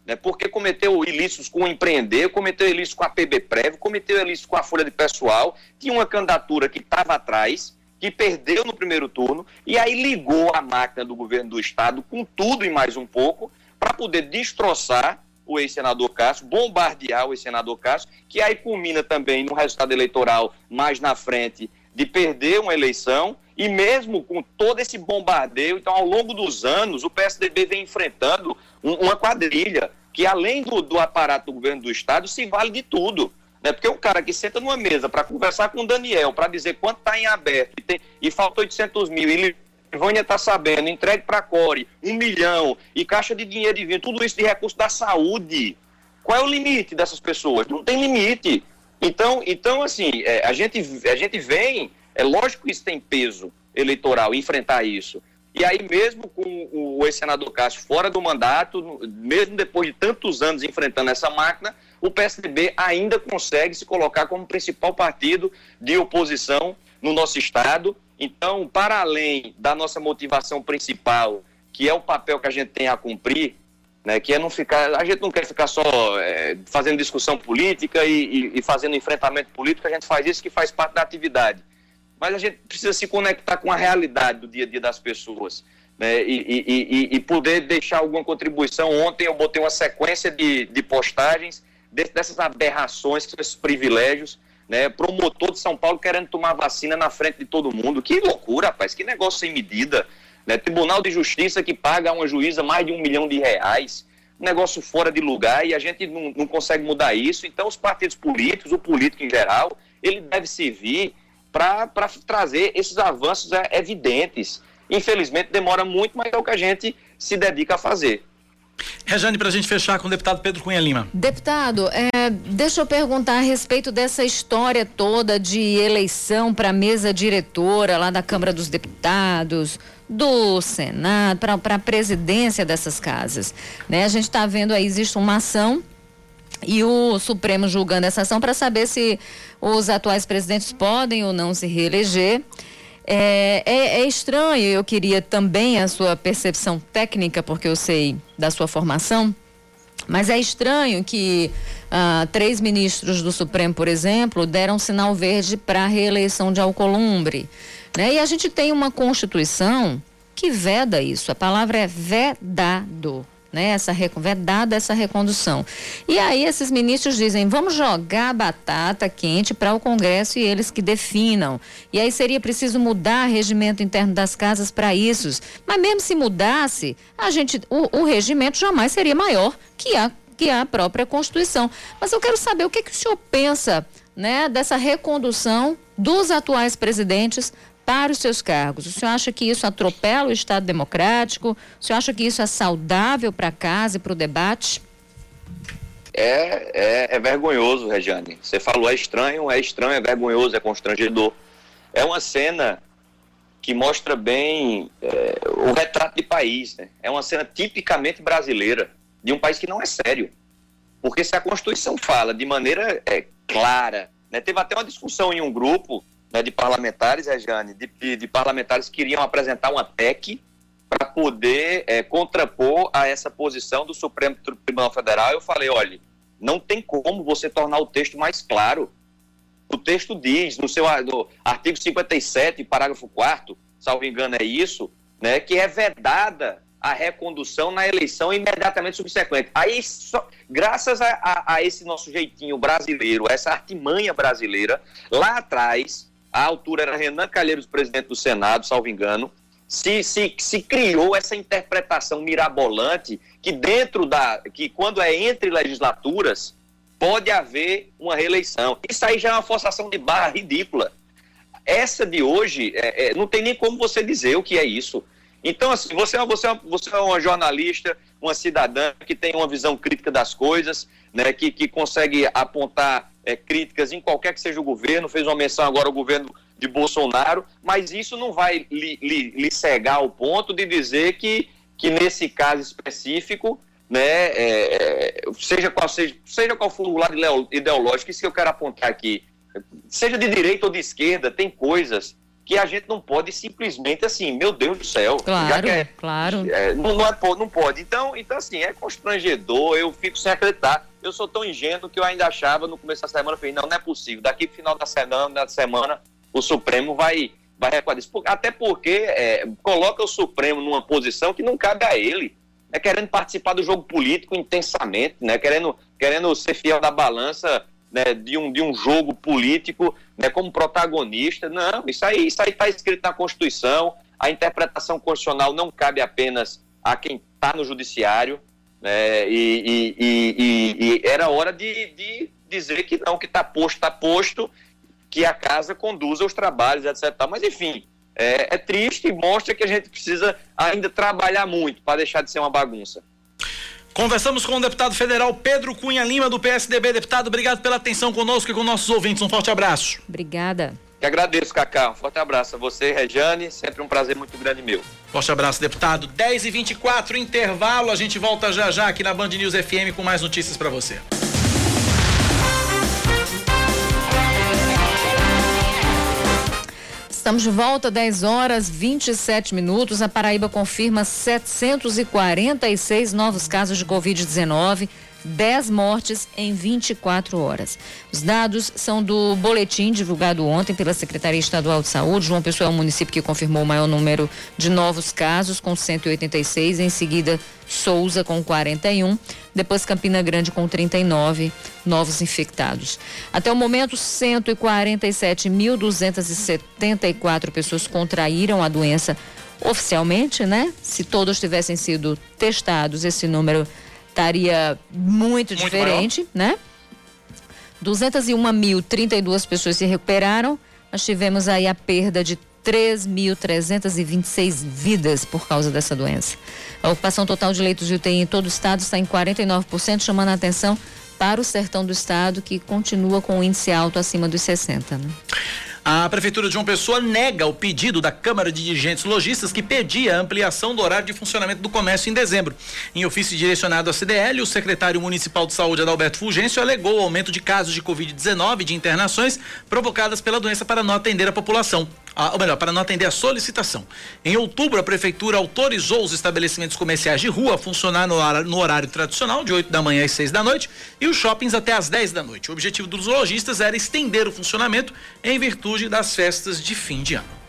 [SPEAKER 9] né, porque cometeu ilícitos com o empreender, cometeu ilícitos com a PB Prévio, cometeu ilícitos com a Folha de Pessoal, tinha uma candidatura que estava atrás, que perdeu no primeiro turno, e aí ligou a máquina do governo do Estado com tudo e mais um pouco, para poder destroçar o ex-senador Cássio, bombardear o ex-senador Cássio, que aí culmina também no resultado eleitoral mais na frente de perder uma eleição E mesmo com todo esse bombardeio, então ao longo dos anos, o PSDB vem enfrentando um, uma quadrilha que, além do, do aparato do governo do Estado, se vale de tudo. Né? Porque o cara que senta numa mesa para conversar com o Daniel, para dizer quanto está em aberto e, tem, e falta 800 mil, e Vânia está sabendo, entregue para a Core, um milhão, e caixa de dinheiro divino, tudo isso de recurso da saúde. Qual é o limite dessas pessoas? Não tem limite. Então, então assim, é, a, gente, a gente vem, é lógico que isso tem peso eleitoral, enfrentar isso. E aí, mesmo com o ex-senador Cássio fora do mandato, mesmo depois de tantos anos enfrentando essa máquina, o PSDB ainda consegue se colocar como principal partido de oposição no nosso Estado. Então, para além da nossa motivação principal, que é o papel que a gente tem a cumprir, né, que é não ficar, a gente não quer ficar só é, fazendo discussão política e, e, e, fazendo enfrentamento político, a gente faz isso que faz parte da atividade. Mas a gente precisa se conectar com a realidade do dia a dia das pessoas. Né, e, e, poder deixar alguma contribuição. Ontem eu botei uma sequência de, de postagens dessas aberrações, esses privilégios, né, promotor de São Paulo querendo tomar vacina na frente de todo mundo. Que loucura, rapaz, que negócio sem medida. Né? Tribunal de Justiça que paga a uma juíza mais de um milhão de reais. Negócio fora de lugar e a gente não, não consegue mudar isso. Então, os partidos políticos, o político em geral, ele deve servir para trazer esses avanços é, evidentes. Infelizmente, demora muito, mas é o que a gente se dedica a fazer.
[SPEAKER 1] Rejane, para a gente fechar com o deputado Pedro Cunha Lima.
[SPEAKER 2] Deputado, é, deixa eu perguntar a respeito dessa história toda de eleição para mesa diretora lá da Câmara dos Deputados, do Senado, para a presidência dessas casas. Né? A gente está vendo aí, existe uma ação e o Supremo julgando essa ação para saber se os atuais presidentes podem ou não se reeleger. É, é, é, estranho, eu queria também a sua percepção técnica, porque eu sei da sua formação, mas é estranho que ah, três ministros do Supremo, por exemplo, deram sinal verde para a reeleição de Alcolumbre. Né? E a gente tem uma Constituição que veda isso, a palavra é vedado né, essa vedada essa recondução. E aí esses ministros dizem: vamos jogar batata quente para o Congresso e eles que definam. E aí seria preciso mudar o regimento interno das casas para isso. Mas mesmo se mudasse, a gente, o, o regimento jamais seria maior que a que a própria Constituição. Mas eu quero saber o que, que o senhor pensa né, dessa recondução dos atuais presidentes para os seus cargos. O senhor acha que isso atropela o Estado democrático? O senhor acha que isso é saudável para casa e para o debate?
[SPEAKER 9] É, é, é, vergonhoso, Regiane. Você falou é estranho, é estranho, é vergonhoso, é constrangedor. É uma cena que mostra bem é, o retrato de país. Né? É uma cena tipicamente brasileira, de um país que não é sério. Porque se a Constituição fala de maneira é, clara, né? teve até uma discussão em um grupo né, de parlamentares, Rejane, de, de, de, parlamentares que queriam apresentar uma PEC para poder é, contrapor a essa posição do Supremo Tribunal Federal. Eu falei, olha, não tem como você tornar o texto mais claro. O texto diz, no seu no artigo 57, parágrafo 4 salvo engano é isso, né, que é vedada a recondução na eleição imediatamente subsequente. Aí, só, graças a, a, a, esse nosso jeitinho brasileiro, essa artimanha brasileira, lá atrás, a altura era Renan Calheiros, presidente do Senado, salvo engano, se, se, se criou essa interpretação mirabolante que dentro da, que quando é entre legislaturas, pode haver uma reeleição. Isso aí já é uma forçação de barra ridícula. Essa de hoje, é, é, não tem nem como você dizer o que é isso. Então, assim, você, é, você, é, você é uma jornalista, uma cidadã que tem uma visão crítica das coisas, né, que, que consegue apontar é, críticas em qualquer que seja o governo, fez uma menção agora ao governo de Bolsonaro, mas isso não vai lhe, lhe, lhe cegar ao ponto de dizer que, que nesse caso específico, né, é, é seja, qual seja, seja qual for o lado ideológico, isso que eu quero apontar aqui, seja de direita ou de esquerda, tem coisas que a gente não pode simplesmente assim, meu Deus do céu.
[SPEAKER 2] Claro, é, claro.
[SPEAKER 9] É, não, não, é, não pode. Então, então, assim, é constrangedor, eu fico sem acreditar. Eu sou tão ingênuo que eu ainda achava no começo da semana, eu falei, não, não é possível. Daqui final da semana, da semana o Supremo vai, vai recuar disso. Até porque é, coloca o Supremo numa posição que não cabe a ele. Né, querendo participar do jogo político intensamente, né, querendo, querendo ser fiel da balança né, de, um, de um jogo político
[SPEAKER 10] né, como protagonista. Não, isso aí isso está escrito na Constituição. A interpretação constitucional não cabe apenas a quem está no judiciário. Né, e, e, e, e, era hora de, de dizer que não, que está posto, está posto, que a casa conduza os trabalhos, etc. Mas, enfim, é, é triste e mostra que a gente precisa ainda trabalhar muito para deixar de ser uma bagunça.
[SPEAKER 1] Conversamos com o deputado federal Pedro Cunha Lima, do PSDB. Deputado, obrigado pela atenção conosco e com nossos ouvintes. Um forte abraço.
[SPEAKER 2] Obrigada.
[SPEAKER 10] Que agradeço, Cacá. Um forte abraço a você, Rejane. Sempre um prazer muito grande meu.
[SPEAKER 1] Forte abraço, deputado. 10 e 24 intervalo. A gente volta já já aqui na Band News FM com mais notícias para você.
[SPEAKER 2] Estamos de volta, 10 horas 27 minutos. A Paraíba confirma 746 novos casos de Covid-19 10 mortes em 24 horas. Os dados são do boletim divulgado ontem pela Secretaria Estadual de Saúde. João Pessoa é o município que confirmou o maior número de novos casos, com 186. Em seguida, Souza com 41. Depois, Campina Grande com 39 novos infectados. Até o momento, 147.274 pessoas contraíram a doença oficialmente, né? Se todos tivessem sido testados, esse número estaria muito, muito diferente, maior. né? 201.032 pessoas se recuperaram. Nós tivemos aí a perda de 3.326 vidas por causa dessa doença. A ocupação total de leitos de UTI em todo o estado está em 49%, chamando a atenção para o sertão do estado, que continua com um índice alto acima dos 60%. Né?
[SPEAKER 1] A Prefeitura de João Pessoa nega o pedido da Câmara de Dirigentes Logistas que pedia a ampliação do horário de funcionamento do comércio em dezembro. Em ofício direcionado à CDL, o secretário municipal de saúde, Adalberto Fulgêncio, alegou o aumento de casos de Covid-19 de internações provocadas pela doença para não atender a população ou melhor, para não atender a solicitação. Em outubro, a Prefeitura autorizou os estabelecimentos comerciais de rua a funcionar no horário, no horário tradicional, de 8 da manhã às 6 da noite, e os shoppings até às 10 da noite. O objetivo dos lojistas era estender o funcionamento em virtude das festas de fim de ano.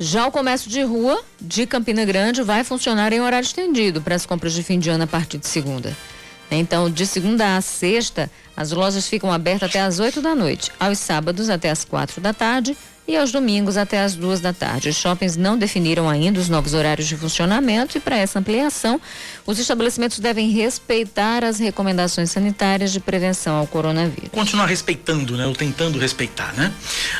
[SPEAKER 2] Já o comércio de rua de Campina Grande vai funcionar em horário estendido para as compras de fim de ano a partir de segunda. Então, de segunda a sexta, as lojas ficam abertas até às 8 da noite, aos sábados até às quatro da tarde e aos domingos até as duas da tarde. Os shoppings não definiram ainda os novos horários de funcionamento e para essa ampliação, os estabelecimentos devem respeitar as recomendações sanitárias de prevenção ao coronavírus.
[SPEAKER 1] Continuar respeitando, né? Ou tentando respeitar, né?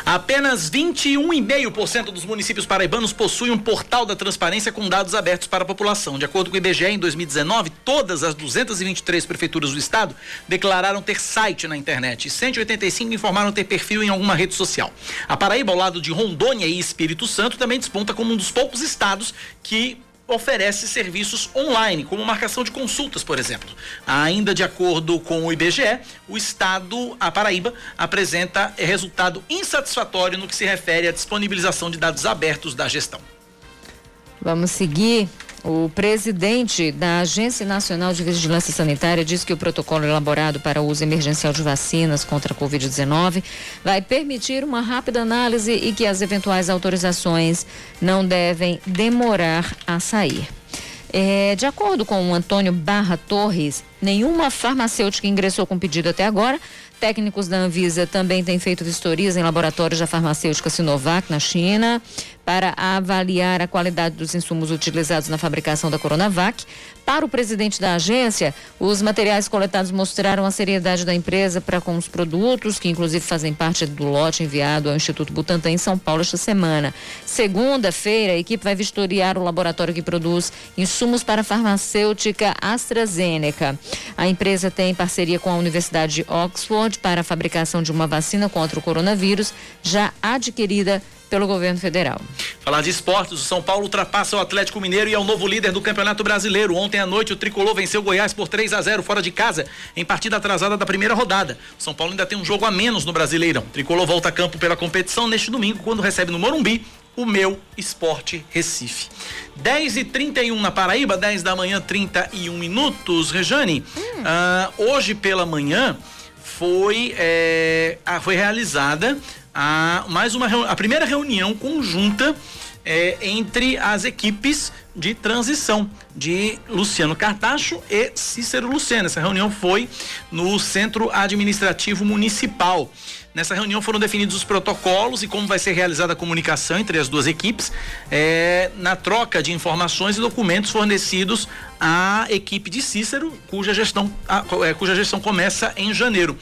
[SPEAKER 1] Apenas 21,5% dos municípios paraibanos possuem um portal da transparência com dados abertos para a população. De acordo com o IBGE, em 2019, todas as 223 prefeituras do estado declararam ter site na internet e 185 informaram ter perfil em alguma rede social. A Paraíba ao lado de Rondônia e Espírito Santo, também desponta como um dos poucos estados que oferece serviços online, como marcação de consultas, por exemplo. Ainda de acordo com o IBGE, o estado, a Paraíba, apresenta resultado insatisfatório no que se refere à disponibilização de dados abertos da gestão.
[SPEAKER 2] Vamos seguir o presidente da Agência Nacional de Vigilância Sanitária diz que o protocolo elaborado para o uso emergencial de vacinas contra a Covid-19 vai permitir uma rápida análise e que as eventuais autorizações não devem demorar a sair. É, de acordo com o Antônio Barra Torres, nenhuma farmacêutica ingressou com pedido até agora. Técnicos da Anvisa também têm feito vistorias em laboratórios da farmacêutica Sinovac, na China para avaliar a qualidade dos insumos utilizados na fabricação da Coronavac. Para o presidente da agência, os materiais coletados mostraram a seriedade da empresa para com os produtos, que inclusive fazem parte do lote enviado ao Instituto Butantan em São Paulo esta semana. Segunda-feira, a equipe vai vistoriar o laboratório que produz insumos para a farmacêutica AstraZeneca. A empresa tem parceria com a Universidade de Oxford para a fabricação de uma vacina contra o coronavírus, já adquirida pelo governo federal.
[SPEAKER 1] Falar de esportes, o São Paulo ultrapassa o Atlético Mineiro e é o novo líder do Campeonato Brasileiro. Ontem à noite o Tricolor venceu o Goiás por 3 a 0 fora de casa, em partida atrasada da primeira rodada. O São Paulo ainda tem um jogo a menos no Brasileirão. O Tricolor volta a campo pela competição neste domingo, quando recebe no Morumbi o meu Esporte Recife. 10 e 31 na Paraíba, 10 da manhã, 31 minutos. Rejane, hum. uh, hoje pela manhã foi, é, foi realizada a mais uma a primeira reunião conjunta é, entre as equipes de transição de Luciano Cartacho e Cícero Lucena. Essa reunião foi no Centro Administrativo Municipal. Nessa reunião foram definidos os protocolos e como vai ser realizada a comunicação entre as duas equipes é, na troca de informações e documentos fornecidos à equipe de Cícero, cuja gestão, a, é, cuja gestão começa em janeiro.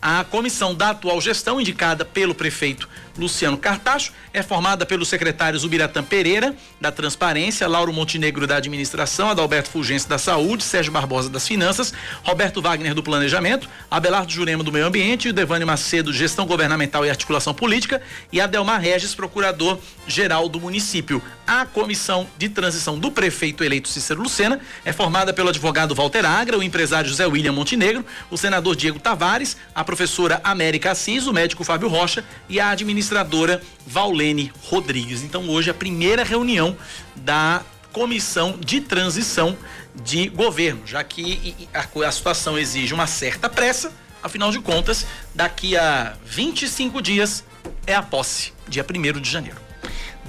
[SPEAKER 1] A comissão da atual gestão, indicada pelo prefeito Luciano Cartacho, é formada pelos secretários Ubiratã Pereira, da Transparência, Lauro Montenegro, da Administração, Adalberto Fulgêncio, da Saúde, Sérgio Barbosa, das Finanças, Roberto Wagner, do Planejamento, Abelardo Jurema, do Meio Ambiente, Devânio Macedo, Gestão Governamental e Articulação Política, e Adelmar Regis, Procurador-Geral do Município. A comissão de transição do prefeito eleito Cícero Lucena é formada pelo advogado Walter Agra, o empresário José William Montenegro, o senador Diego Tavares, a professora América Assis, o médico Fábio Rocha e a administradora Vaulene Rodrigues. Então hoje a primeira reunião da comissão de transição de governo, já que a situação exige uma certa pressa, afinal de contas, daqui a 25 dias é a posse, dia 1 de janeiro.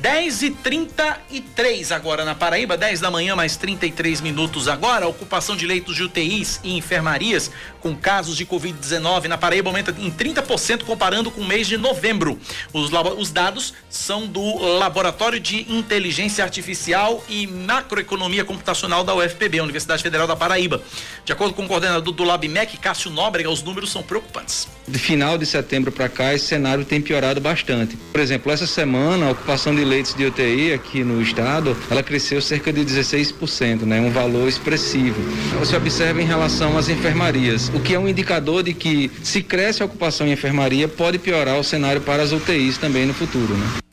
[SPEAKER 1] 10 e 33 agora na Paraíba, 10 da manhã, mais 33 minutos agora. Ocupação de leitos de UTIs e enfermarias com casos de Covid-19 na Paraíba aumenta em 30% comparando com o mês de novembro. Os, os, dados são do Laboratório de Inteligência Artificial e Macroeconomia Computacional da UFPB, Universidade Federal da Paraíba. De acordo com o coordenador do LabMEC, Cássio Nóbrega, os números são preocupantes.
[SPEAKER 11] De final de setembro para cá, esse cenário tem piorado bastante. Por exemplo, essa semana, a ocupação de leitos de UTI aqui no estado, ela cresceu cerca de 16%, né? Um valor expressivo. Você observa em relação às enfermarias, o que é um indicador de que se cresce a ocupação em enfermaria, pode piorar o cenário para as UTIs também no futuro, né?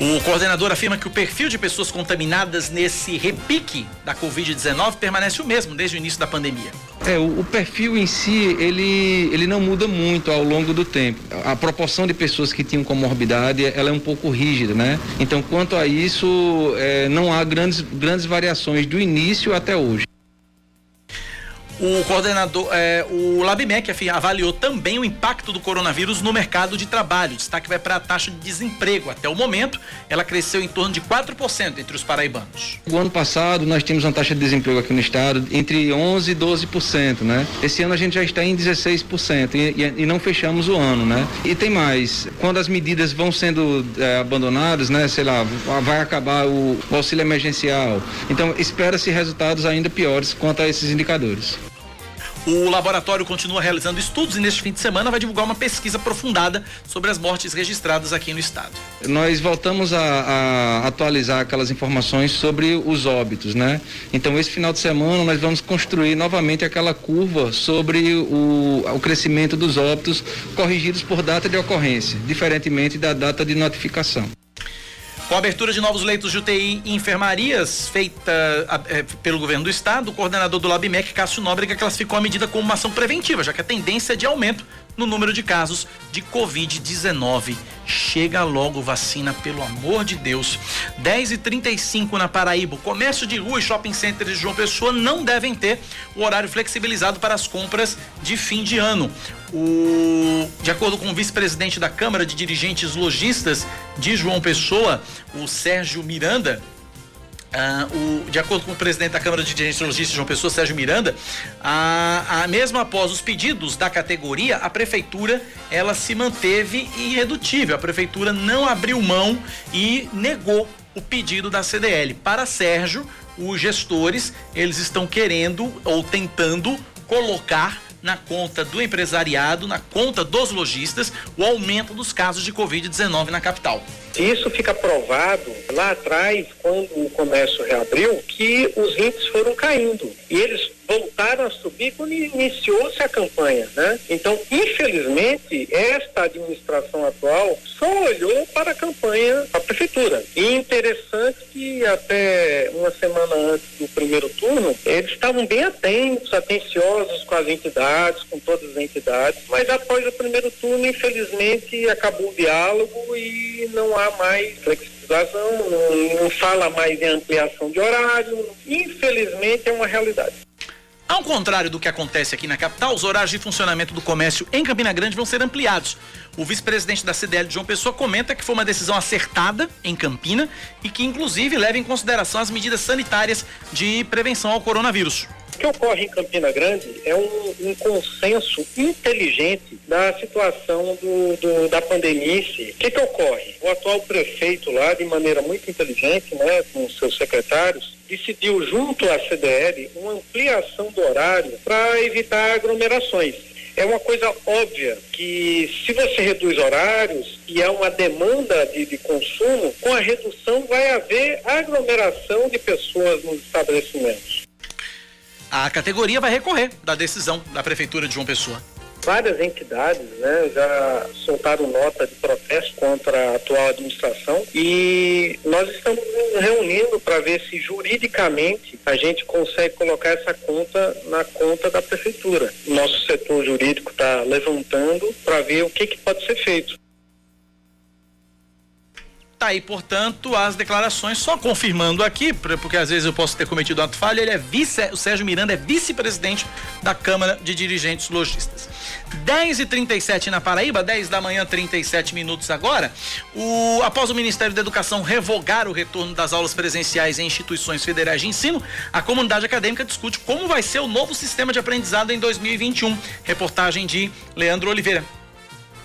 [SPEAKER 1] O coordenador afirma que o perfil de pessoas contaminadas nesse repique da Covid-19 permanece o mesmo desde o início da pandemia.
[SPEAKER 11] É, o, o, perfil em si, ele, ele não muda muito ao longo do tempo. A proporção de pessoas que tinham comorbidade, ela é um pouco rígida, né? Então, quanto a isso, é, não há grandes, grandes variações do início até hoje.
[SPEAKER 1] O coordenador, é, o LabMec avaliou também o impacto do coronavírus no mercado de trabalho. O destaque vai para a taxa de desemprego. Até o momento, ela cresceu em torno de 4% entre os paraibanos.
[SPEAKER 11] O ano passado, nós tínhamos uma taxa de desemprego aqui no estado entre 11% e 12%, né? Esse ano a gente já está em 16% e, e, não fechamos o ano, né? E tem mais, quando as medidas vão sendo é, abandonadas, né? Sei lá, vai acabar o auxílio emergencial. Então, espera-se resultados ainda piores quanto a esses indicadores.
[SPEAKER 1] O laboratório continua realizando estudos e neste fim de semana vai divulgar uma pesquisa aprofundada sobre as mortes registradas aqui no estado.
[SPEAKER 11] Nós voltamos a, a atualizar aquelas informações sobre os óbitos, né? Então, esse final de semana nós vamos construir novamente aquela curva sobre o, o crescimento dos óbitos corrigidos por data de ocorrência, diferentemente da data de notificação.
[SPEAKER 1] Com a abertura de novos leitos de UTI e enfermarias feita é, pelo governo do estado, o coordenador do LabMEC, Cássio Nóbrega, classificou a medida como uma ação preventiva, já que a tendência é de aumento no número de casos de Covid-19. Chega logo vacina, pelo amor de Deus. 10 e 35 na Paraíba. Comércio de rua e shopping centers de João Pessoa não devem ter o horário flexibilizado para as compras de fim de ano. O, de acordo com o vice-presidente da Câmara de Dirigentes Logistas de João Pessoa, o Sérgio Miranda, Uh, o, de acordo com o presidente da Câmara de Dirigentes João Pessoa, Sérgio Miranda, a, a, mesmo após os pedidos da categoria, a prefeitura ela se manteve irredutível. A prefeitura não abriu mão e negou o pedido da CDL. Para Sérgio, os gestores eles estão querendo ou tentando colocar na conta do empresariado, na conta dos lojistas, o aumento dos casos de Covid-19 na capital.
[SPEAKER 3] Isso fica provado lá atrás, quando o comércio reabriu, que os índices foram caindo. E eles voltaram a subir quando iniciou-se a campanha, né? Então, infelizmente, esta administração atual só olhou para a campanha da prefeitura. E interessante que até uma semana antes do primeiro turno, eles estavam bem atentos, atenciosos com as entidades, com todas as entidades, mas após o primeiro turno, infelizmente, acabou o diálogo e não há mais flexibilização, não, não fala mais em ampliação de horário. Infelizmente, é uma realidade.
[SPEAKER 1] Ao contrário do que acontece aqui na capital, os horários de funcionamento do comércio em Campina Grande vão ser ampliados. O vice-presidente da CDL, João Pessoa, comenta que foi uma decisão acertada em Campina e que, inclusive, leva em consideração as medidas sanitárias de prevenção ao coronavírus.
[SPEAKER 3] O que ocorre em Campina Grande é um, um consenso inteligente da situação do, do, da pandemia. O que, que ocorre? O atual prefeito lá, de maneira muito inteligente, né, com seus secretários, decidiu junto à CDL uma ampliação do horário para evitar aglomerações. É uma coisa óbvia que se você reduz horários e há uma demanda de, de consumo, com a redução vai haver aglomeração de pessoas nos estabelecimentos.
[SPEAKER 1] A categoria vai recorrer da decisão da Prefeitura de João Pessoa
[SPEAKER 3] várias entidades né, já soltaram nota de protesto contra a atual administração e nós estamos nos reunindo para ver se juridicamente a gente consegue colocar essa conta na conta da prefeitura. Nosso setor jurídico está levantando para ver o que, que pode ser feito.
[SPEAKER 1] Tá aí, portanto, as declarações, só confirmando aqui, porque às vezes eu posso ter cometido ato falha, ele é vice, o Sérgio Miranda é vice-presidente da Câmara de Dirigentes Logistas. 10 e 37 na Paraíba, 10 da manhã, 37 minutos agora. O, após o Ministério da Educação revogar o retorno das aulas presenciais em instituições federais de ensino, a comunidade acadêmica discute como vai ser o novo sistema de aprendizado em 2021. Reportagem de Leandro Oliveira.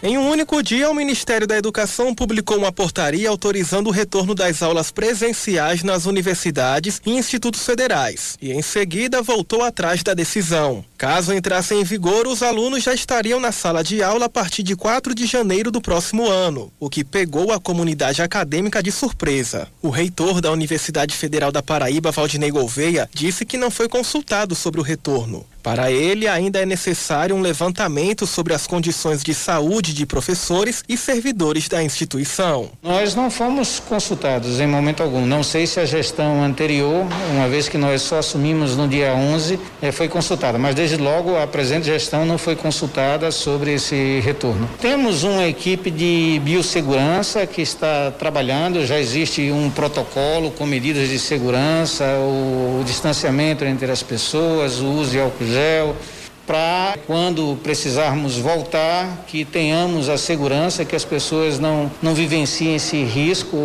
[SPEAKER 12] Em um único dia, o Ministério da Educação publicou uma portaria autorizando o retorno das aulas presenciais nas universidades e institutos federais, e em seguida voltou atrás da decisão. Caso entrasse em vigor, os alunos já estariam na sala de aula a partir de 4 de janeiro do próximo ano, o que pegou a comunidade acadêmica de surpresa. O reitor da Universidade Federal da Paraíba, Valdinei Gouveia, disse que não foi consultado sobre o retorno. Para ele, ainda é necessário um levantamento sobre as condições de saúde de professores e servidores da instituição.
[SPEAKER 13] Nós não fomos consultados em momento algum. Não sei se a gestão anterior, uma vez que nós só assumimos no dia 11, eh, foi consultada, mas desde logo a presente gestão não foi consultada sobre esse retorno. Temos uma equipe de biossegurança que está trabalhando, já existe um protocolo com medidas de segurança, o distanciamento entre as pessoas, o uso de álcool gel, para quando precisarmos voltar, que tenhamos a segurança que as pessoas não, não vivenciem esse risco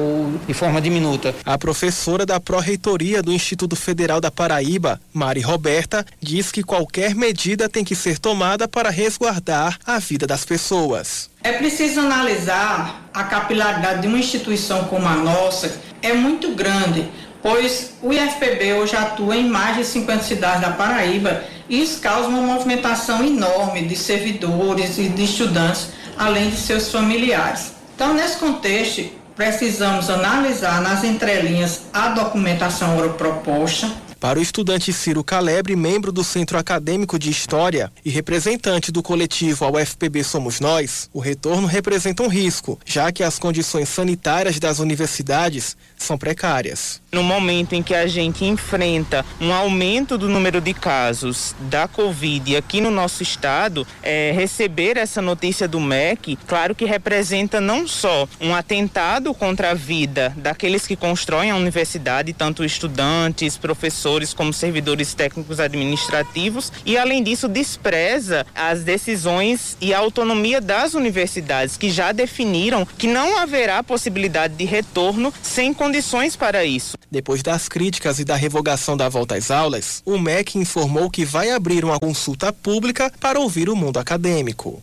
[SPEAKER 13] de forma diminuta.
[SPEAKER 12] A professora da Pró-Reitoria do Instituto Federal da Paraíba, Mari Roberta, diz que qualquer medida tem que ser tomada para resguardar a vida das pessoas.
[SPEAKER 14] É preciso analisar a capilaridade de uma instituição como a nossa, é muito grande, pois o IFPB hoje atua em mais de 50 cidades da Paraíba isso causa uma movimentação enorme de servidores e de estudantes, além de seus familiares. Então, nesse contexto, precisamos analisar nas entrelinhas a documentação proposta,
[SPEAKER 12] para o estudante Ciro Calebre, membro do Centro Acadêmico de História e representante do coletivo ao FPB Somos Nós, o retorno representa um risco, já que as condições sanitárias das universidades são precárias.
[SPEAKER 15] No momento em que a gente enfrenta um aumento do número de casos da Covid aqui no nosso estado, é, receber essa notícia do MEC, claro que representa não só um atentado contra a vida daqueles que constroem a universidade, tanto estudantes, professores, como servidores técnicos administrativos e, além disso, despreza as decisões e a autonomia das universidades, que já definiram que não haverá possibilidade de retorno sem condições para isso.
[SPEAKER 12] Depois das críticas e da revogação da volta às aulas, o MEC informou que vai abrir uma consulta pública para ouvir o mundo acadêmico.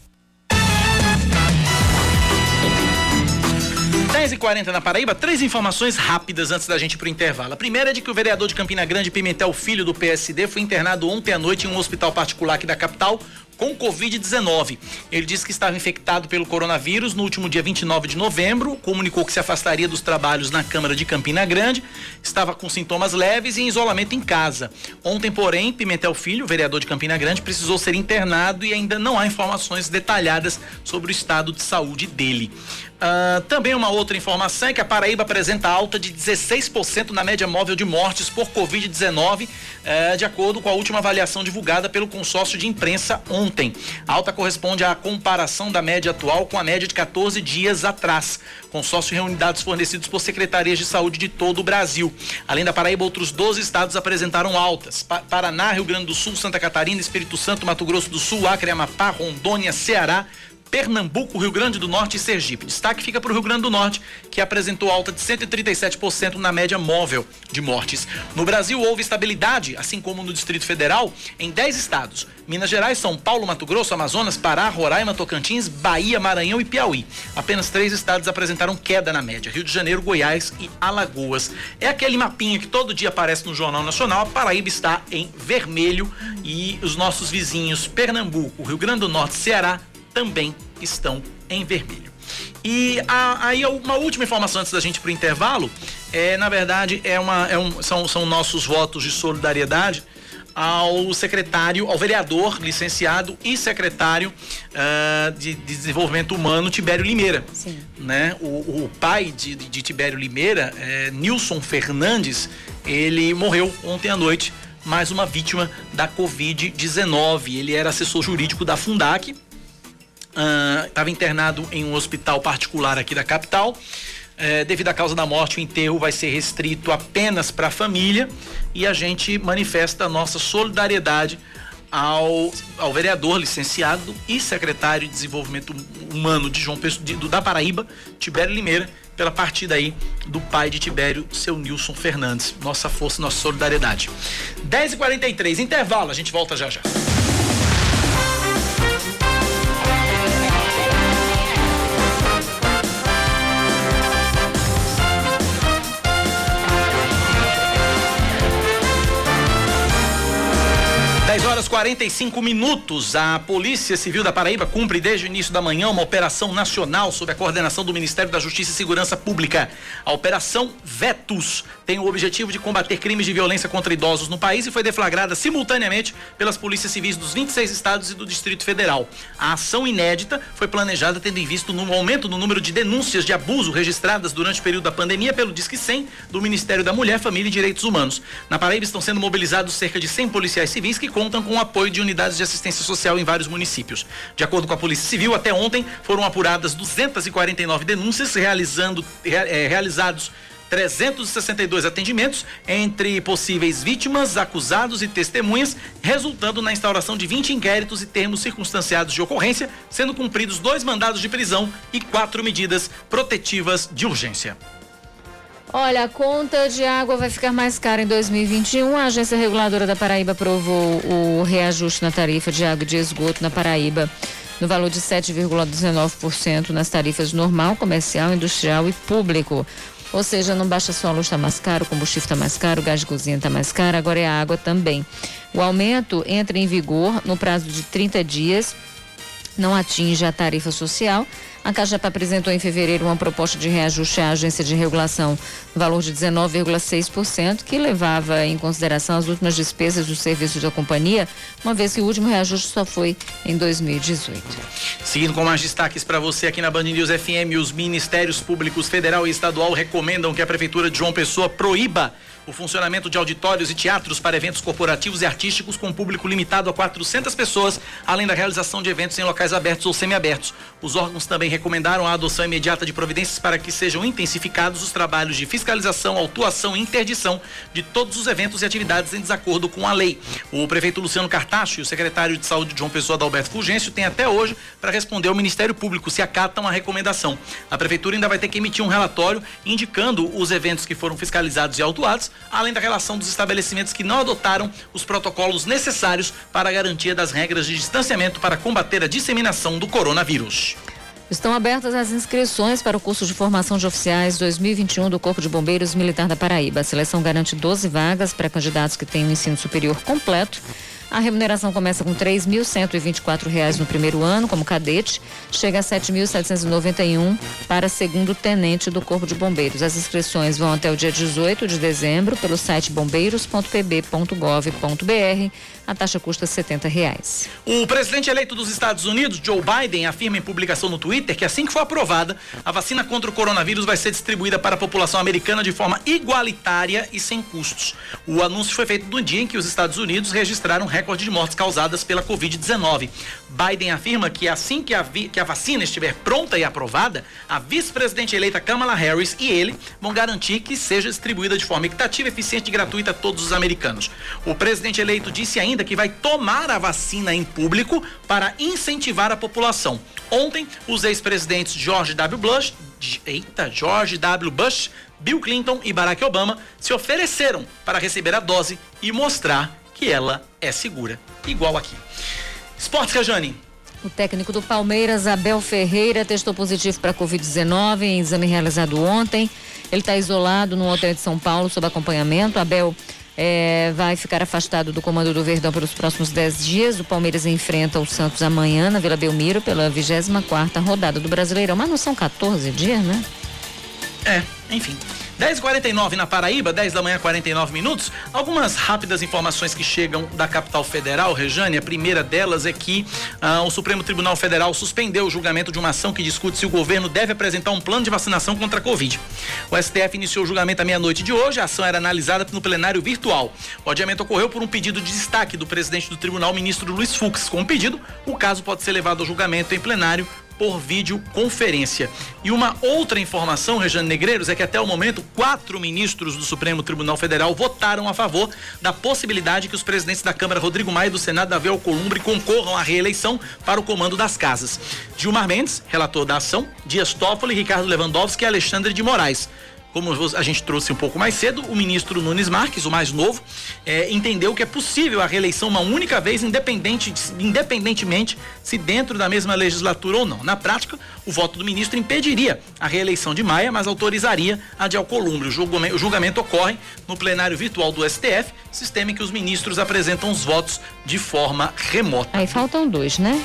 [SPEAKER 1] 10h40 na Paraíba, três informações rápidas antes da gente ir pro intervalo. A primeira é de que o vereador de Campina Grande, Pimentel Filho, do PSD, foi internado ontem à noite em um hospital particular aqui da capital com Covid-19. Ele disse que estava infectado pelo coronavírus no último dia 29 de novembro, comunicou que se afastaria dos trabalhos na Câmara de Campina Grande, estava com sintomas leves e em isolamento em casa. Ontem, porém, Pimentel Filho, vereador de Campina Grande, precisou ser internado e ainda não há informações detalhadas sobre o estado de saúde dele. Uh, também uma outra informação é que a Paraíba apresenta alta de 16% na média móvel de mortes por Covid-19, uh, de acordo com a última avaliação divulgada pelo consórcio de imprensa ontem ontem. A alta corresponde à comparação da média atual com a média de 14 dias atrás. Consórcio reúne dados fornecidos por secretarias de saúde de todo o Brasil. Além da Paraíba, outros 12 estados apresentaram altas. Pa Paraná, Rio Grande do Sul, Santa Catarina, Espírito Santo, Mato Grosso do Sul, Acre, Amapá, Rondônia, Ceará, Pernambuco, Rio Grande do Norte e Sergipe. Destaque fica para o Rio Grande do Norte, que apresentou alta de 137% na média móvel de mortes. No Brasil, houve estabilidade, assim como no Distrito Federal, em 10 estados: Minas Gerais, São Paulo, Mato Grosso, Amazonas, Pará, Roraima, Tocantins, Bahia, Maranhão e Piauí. Apenas três estados apresentaram queda na média: Rio de Janeiro, Goiás e Alagoas. É aquele mapinha que todo dia aparece no Jornal Nacional. A Paraíba está em vermelho e os nossos vizinhos Pernambuco, Rio Grande do Norte, Ceará também estão em vermelho. E a, aí uma última informação antes da gente para o intervalo, é, na verdade, é uma, é um, são, são nossos votos de solidariedade ao secretário, ao vereador, licenciado e secretário uh, de, de, Desenvolvimento Humano, Tibério Limeira. Sim. Né? O, o pai de, de, Tibério Limeira, é, Nilson Fernandes, ele morreu ontem à noite, mais uma vítima da Covid-19. Ele era assessor jurídico da Fundac, estava uh, internado em um hospital particular aqui da capital. É, devido à causa da morte, o enterro vai ser restrito apenas para a família e a gente manifesta a nossa solidariedade ao, ao vereador licenciado e secretário de Desenvolvimento Humano de João Pessoa, de, do, da Paraíba, Tibério Limeira, pela partida aí do pai de Tibério, seu Nilson Fernandes. Nossa força, nossa solidariedade. 10h43, intervalo, a gente volta já já. 45 minutos. A Polícia Civil da Paraíba cumpre desde o início da manhã uma operação nacional sob a coordenação do Ministério da Justiça e Segurança Pública. A Operação Vetus tem o objetivo de combater crimes de violência contra idosos no país e foi deflagrada simultaneamente pelas polícias civis dos 26 estados e do Distrito Federal. A ação inédita foi planejada tendo em vista no aumento no número de denúncias de abuso registradas durante o período da pandemia pelo Disque 100 do Ministério da Mulher, Família e Direitos Humanos. Na Paraíba estão sendo mobilizados cerca de 100 policiais civis que contam com o apoio de unidades de assistência social em vários municípios. De acordo com a Polícia Civil, até ontem foram apuradas 249 denúncias, realizando, é, realizados 362 atendimentos entre possíveis vítimas, acusados e testemunhas, resultando na instauração de 20 inquéritos e termos circunstanciados de ocorrência, sendo cumpridos dois mandados de prisão e quatro medidas protetivas de urgência.
[SPEAKER 2] Olha, a conta de água vai ficar mais cara em 2021. A Agência Reguladora da Paraíba aprovou o reajuste na tarifa de água e de esgoto na Paraíba no valor de 7,19% nas tarifas normal, comercial, industrial e público. Ou seja, não baixa só a luz está mais caro, o combustível está mais caro, o gás de cozinha está mais caro, agora é a água também. O aumento entra em vigor no prazo de 30 dias, não atinge a tarifa social a Cajapa apresentou em fevereiro uma proposta de reajuste à agência de regulação no valor de 19,6%, que levava em consideração as últimas despesas dos serviços da companhia, uma vez que o último reajuste só foi em 2018.
[SPEAKER 1] Seguindo com mais destaques para você aqui na Band News FM, os Ministérios Públicos Federal e Estadual recomendam que a Prefeitura de João Pessoa proíba o funcionamento de auditórios e teatros para eventos corporativos e artísticos com público limitado a 400 pessoas, além da realização de eventos em locais abertos ou semiabertos. Os órgãos também recomendaram a adoção imediata de providências para que sejam intensificados os trabalhos de fiscalização, autuação e interdição de todos os eventos e atividades em desacordo com a lei. O prefeito Luciano Cartacho e o secretário de Saúde João Pessoa Adalberto Fulgêncio têm até hoje para responder ao Ministério Público se acatam a recomendação. A prefeitura ainda vai ter que emitir um relatório indicando os eventos que foram fiscalizados e autuados além da relação dos estabelecimentos que não adotaram os protocolos necessários para a garantia das regras de distanciamento para combater a disseminação do coronavírus.
[SPEAKER 2] Estão abertas as inscrições para o curso de formação de oficiais 2021 do Corpo de Bombeiros Militar da Paraíba. A seleção garante 12 vagas para candidatos que têm o ensino superior completo a remuneração começa com R$ 3.124 no primeiro ano, como cadete, chega a R$ 7.791 para segundo tenente do Corpo de Bombeiros. As inscrições vão até o dia 18 de dezembro pelo site bombeiros.pb.gov.br. A taxa custa 70 reais.
[SPEAKER 1] O presidente eleito dos Estados Unidos, Joe Biden, afirma em publicação no Twitter que assim que for aprovada, a vacina contra o coronavírus vai ser distribuída para a população americana de forma igualitária e sem custos. O anúncio foi feito no dia em que os Estados Unidos registraram recorde de mortes causadas pela Covid-19. Biden afirma que assim que a, que a vacina estiver pronta e aprovada, a vice-presidente eleita Kamala Harris e ele vão garantir que seja distribuída de forma equitativa, eficiente e gratuita a todos os americanos. O presidente eleito disse ainda que vai tomar a vacina em público para incentivar a população. Ontem, os ex-presidentes George W. Bush, eita, George W. Bush, Bill Clinton e Barack Obama se ofereceram para receber a dose e mostrar que ela é segura, igual aqui. Esportes, Cajane.
[SPEAKER 2] O técnico do Palmeiras, Abel Ferreira, testou positivo para Covid-19 em exame realizado ontem. Ele está isolado no hotel de São Paulo sob acompanhamento. Abel é, vai ficar afastado do comando do Verdão pelos próximos 10 dias. O Palmeiras enfrenta o Santos amanhã na Vila Belmiro pela 24 rodada do Brasileirão. Mas não são 14 dias, né?
[SPEAKER 1] É, enfim. 10h49 na Paraíba, 10 da manhã, 49 minutos. Algumas rápidas informações que chegam da capital federal, Rejane. A primeira delas é que ah, o Supremo Tribunal Federal suspendeu o julgamento de uma ação que discute se o governo deve apresentar um plano de vacinação contra a Covid. O STF iniciou o julgamento à meia-noite de hoje. A ação era analisada no plenário virtual. O adiamento ocorreu por um pedido de destaque do presidente do tribunal, ministro Luiz Fux. Com o pedido, o caso pode ser levado ao julgamento em plenário por videoconferência. E uma outra informação, Rejane Negreiros, é que até o momento quatro ministros do Supremo Tribunal Federal votaram a favor da possibilidade que os presidentes da Câmara, Rodrigo Maia e do Senado, Davi Alcolumbre, concorram à reeleição para o comando das casas. Gilmar Mendes, relator da ação, Dias Toffoli, Ricardo Lewandowski e Alexandre de Moraes como a gente trouxe um pouco mais cedo, o ministro Nunes Marques, o mais novo, é, entendeu que é possível a reeleição uma única vez, independente, independentemente se dentro da mesma legislatura ou não. Na prática, o voto do ministro impediria a reeleição de Maia, mas autorizaria a de Alcolumbre. O julgamento, o julgamento ocorre no plenário virtual do STF, sistema em que os ministros apresentam os votos de forma remota.
[SPEAKER 2] Aí faltam dois, né?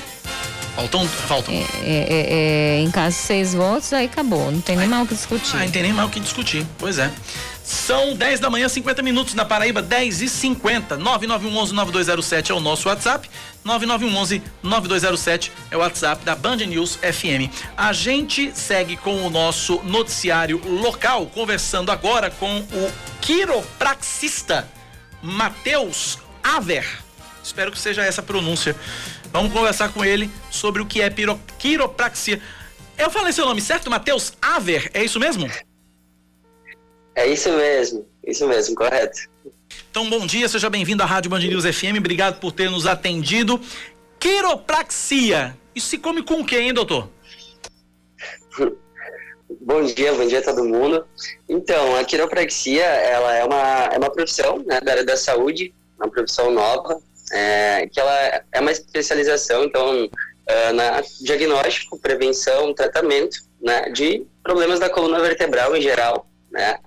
[SPEAKER 1] Faltam. faltam. É,
[SPEAKER 2] é, é, é, em caso de seis votos, aí acabou. Não tem nem mais o que discutir.
[SPEAKER 1] Ah, não tem nem mais o que discutir. Pois é. São 10 da manhã, 50 minutos na Paraíba, 10 e 50. 9911-9207 é o nosso WhatsApp. 9911-9207 é o WhatsApp da Band News FM. A gente segue com o nosso noticiário local, conversando agora com o quiropraxista Matheus Aver. Espero que seja essa a pronúncia Vamos conversar com ele sobre o que é piro, quiropraxia. Eu falei seu nome certo, Matheus Aver, é isso mesmo?
[SPEAKER 16] É isso mesmo, isso mesmo, correto.
[SPEAKER 1] Então, bom dia, seja bem-vindo à Rádio Band News FM, obrigado por ter nos atendido. Quiropraxia, isso se come com o que, hein, doutor?
[SPEAKER 16] Bom dia, bom dia a todo mundo. Então, a quiropraxia, ela é uma, é uma profissão né, da área da saúde, uma profissão nova, é, que ela é uma especialização, então, uh, na diagnóstico, prevenção, tratamento, né, de problemas da coluna vertebral em geral, né,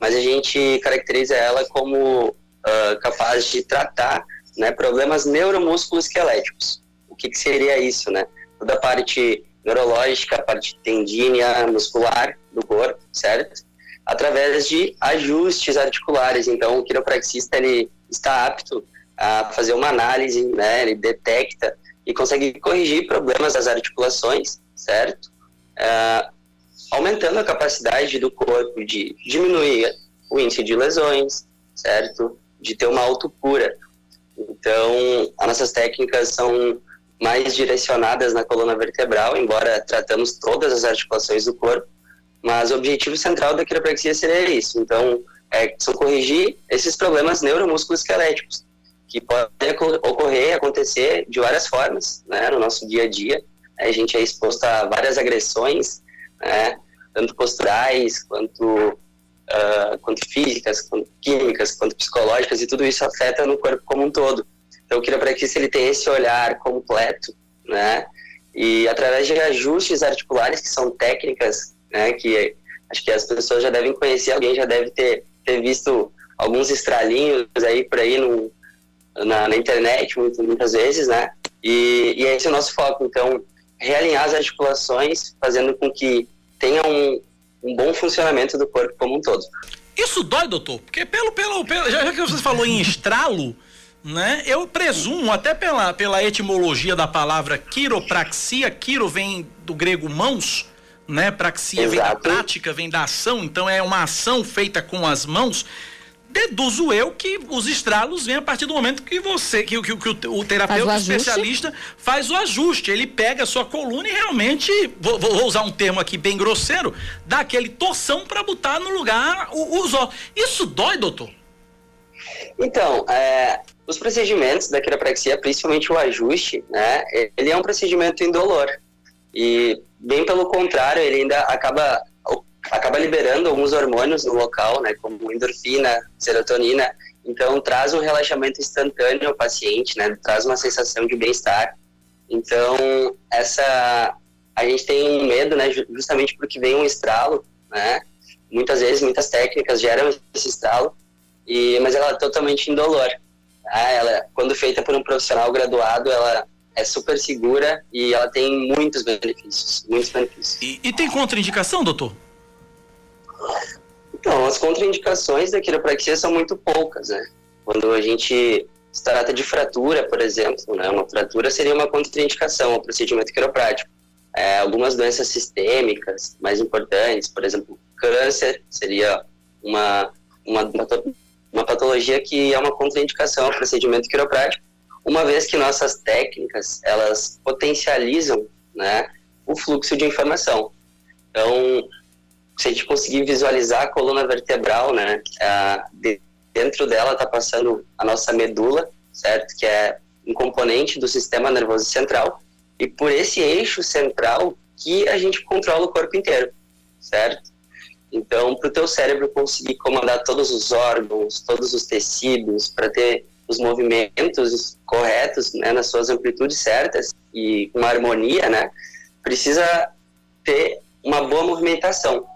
[SPEAKER 16] mas a gente caracteriza ela como uh, capaz de tratar, né, problemas neuromusculoesqueléticos. O que, que seria isso, né? Toda a parte neurológica, a parte tendínea, muscular do corpo, certo? Através de ajustes articulares. Então, o quiropraxista ele está apto a fazer uma análise, né? Ele detecta e consegue corrigir problemas das articulações, certo? Uh, aumentando a capacidade do corpo de diminuir o índice de lesões, certo? De ter uma autocura. Então, as nossas técnicas são mais direcionadas na coluna vertebral, embora tratamos todas as articulações do corpo, mas o objetivo central da quiropraxia seria isso. Então, é, são corrigir esses problemas neuromusculoesqueléticos, que podem ocorrer, acontecer de várias formas, né, no nosso dia a dia. A gente é exposto a várias agressões, né, tanto posturais, quanto, uh, quanto físicas, quanto químicas, quanto psicológicas, e tudo isso afeta no corpo como um todo. Então, para que ele tenha esse olhar completo, né, e através de ajustes articulares, que são técnicas, né, que acho que as pessoas já devem conhecer, alguém já deve ter, ter visto alguns estralinhos aí por aí no, na, na internet muitas, muitas vezes, né? E, e esse é o nosso foco. Então, realinhar as articulações, fazendo com que tenha um, um bom funcionamento do corpo como um todo.
[SPEAKER 1] Isso dói, doutor? Porque pelo, pelo, pelo já que você falou em estralo, né? Eu presumo, até pela, pela etimologia da palavra quiropraxia, quiro vem do grego mãos, né? Praxia Exato. vem da prática, vem da ação, então é uma ação feita com as mãos Deduzo eu que os estralos vêm a partir do momento que você, que, que, que o, o terapeuta
[SPEAKER 2] Faz o
[SPEAKER 1] especialista faz o ajuste. Ele pega a sua coluna e realmente, vou, vou usar um termo aqui bem grosseiro, dá aquele torção para botar no lugar os ossos. Isso dói, doutor?
[SPEAKER 16] Então, é, os procedimentos da quiropraxia, principalmente o ajuste, né, ele é um procedimento indolor. E, bem pelo contrário, ele ainda acaba, acaba liberando alguns hormônios no local, né, como endorfina, serotonina. Então, traz um relaxamento instantâneo ao paciente, né, traz uma sensação de bem-estar. Então, essa a gente tem medo, né, justamente porque vem um estralo, né? Muitas vezes, muitas técnicas geram esse estralo, e, mas ela é totalmente indolor. Tá? Ela, quando feita por um profissional graduado, ela é super segura e ela tem muitos benefícios, muitos benefícios.
[SPEAKER 1] E, e tem contraindicação, doutor?
[SPEAKER 16] Então, as contraindicações da quiropraxia são muito poucas, né? Quando a gente se trata de fratura, por exemplo, né? Uma fratura seria uma contraindicação ao procedimento quiroprático. É, algumas doenças sistêmicas mais importantes, por exemplo, câncer seria uma, uma, uma patologia que é uma contraindicação ao procedimento quiroprático, uma vez que nossas técnicas elas potencializam né, o fluxo de informação. Então, se a gente conseguir visualizar a coluna vertebral, né, a, de, dentro dela está passando a nossa medula, certo? Que é um componente do sistema nervoso central, e por esse eixo central que a gente controla o corpo inteiro, certo? Então, para o teu cérebro conseguir comandar todos os órgãos, todos os tecidos, para ter os movimentos corretos, né, nas suas amplitudes certas e com harmonia, né, precisa ter uma boa movimentação.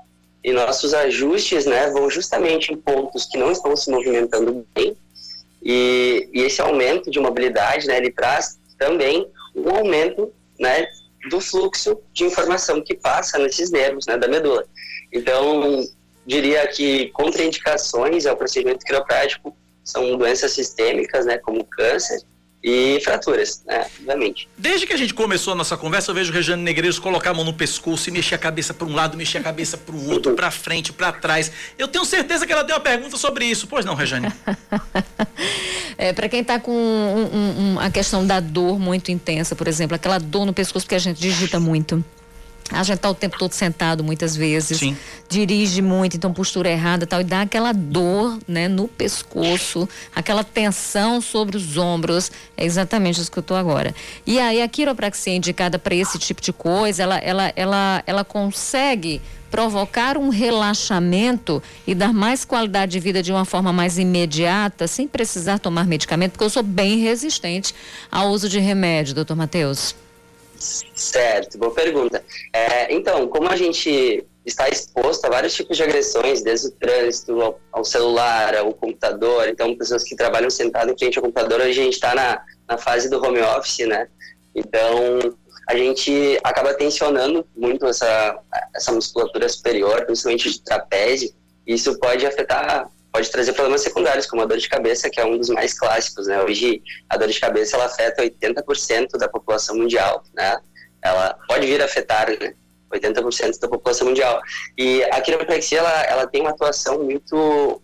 [SPEAKER 16] E nossos ajustes, né, vão justamente em pontos que não estão se movimentando bem. E, e esse aumento de mobilidade, né, ele traz também um aumento, né, do fluxo de informação que passa nesses nervos, né, da medula. Então, diria que contraindicações ao procedimento quiroprático são doenças sistêmicas, né, como câncer e fraturas, né, obviamente.
[SPEAKER 1] Desde que a gente começou a nossa conversa, eu vejo Regiane Negreiros colocar a mão no pescoço e mexer a cabeça para um lado, mexer a cabeça para o outro, para frente, para trás. Eu tenho certeza que ela tem uma pergunta sobre isso. Pois não, Regiane?
[SPEAKER 2] é, para quem está com um, um, um, a questão da dor muito intensa, por exemplo, aquela dor no pescoço porque a gente digita muito. A gente tá o tempo todo sentado muitas vezes,
[SPEAKER 1] Sim.
[SPEAKER 2] dirige muito, então postura errada tal, e dá aquela dor, né, no pescoço, aquela tensão sobre os ombros. É exatamente isso que eu tô agora. E aí a quiropraxia indicada para esse tipo de coisa, ela, ela, ela, ela consegue provocar um relaxamento e dar mais qualidade de vida de uma forma mais imediata, sem precisar tomar medicamento, porque eu sou bem resistente ao uso de remédio, doutor Matheus.
[SPEAKER 16] Certo, boa pergunta. É, então, como a gente está exposto a vários tipos de agressões, desde o trânsito ao, ao celular, ao computador, então pessoas que trabalham sentado em frente ao computador, hoje a gente está na, na fase do home office, né? Então, a gente acaba tensionando muito essa, essa musculatura superior, principalmente de trapézio, e isso pode afetar pode trazer problemas secundários, como a dor de cabeça, que é um dos mais clássicos, né? Hoje, a dor de cabeça, ela afeta 80% da população mundial, né? Ela pode vir a afetar, né? 80% da população mundial. E a quiropraxia, ela, ela tem uma atuação muito,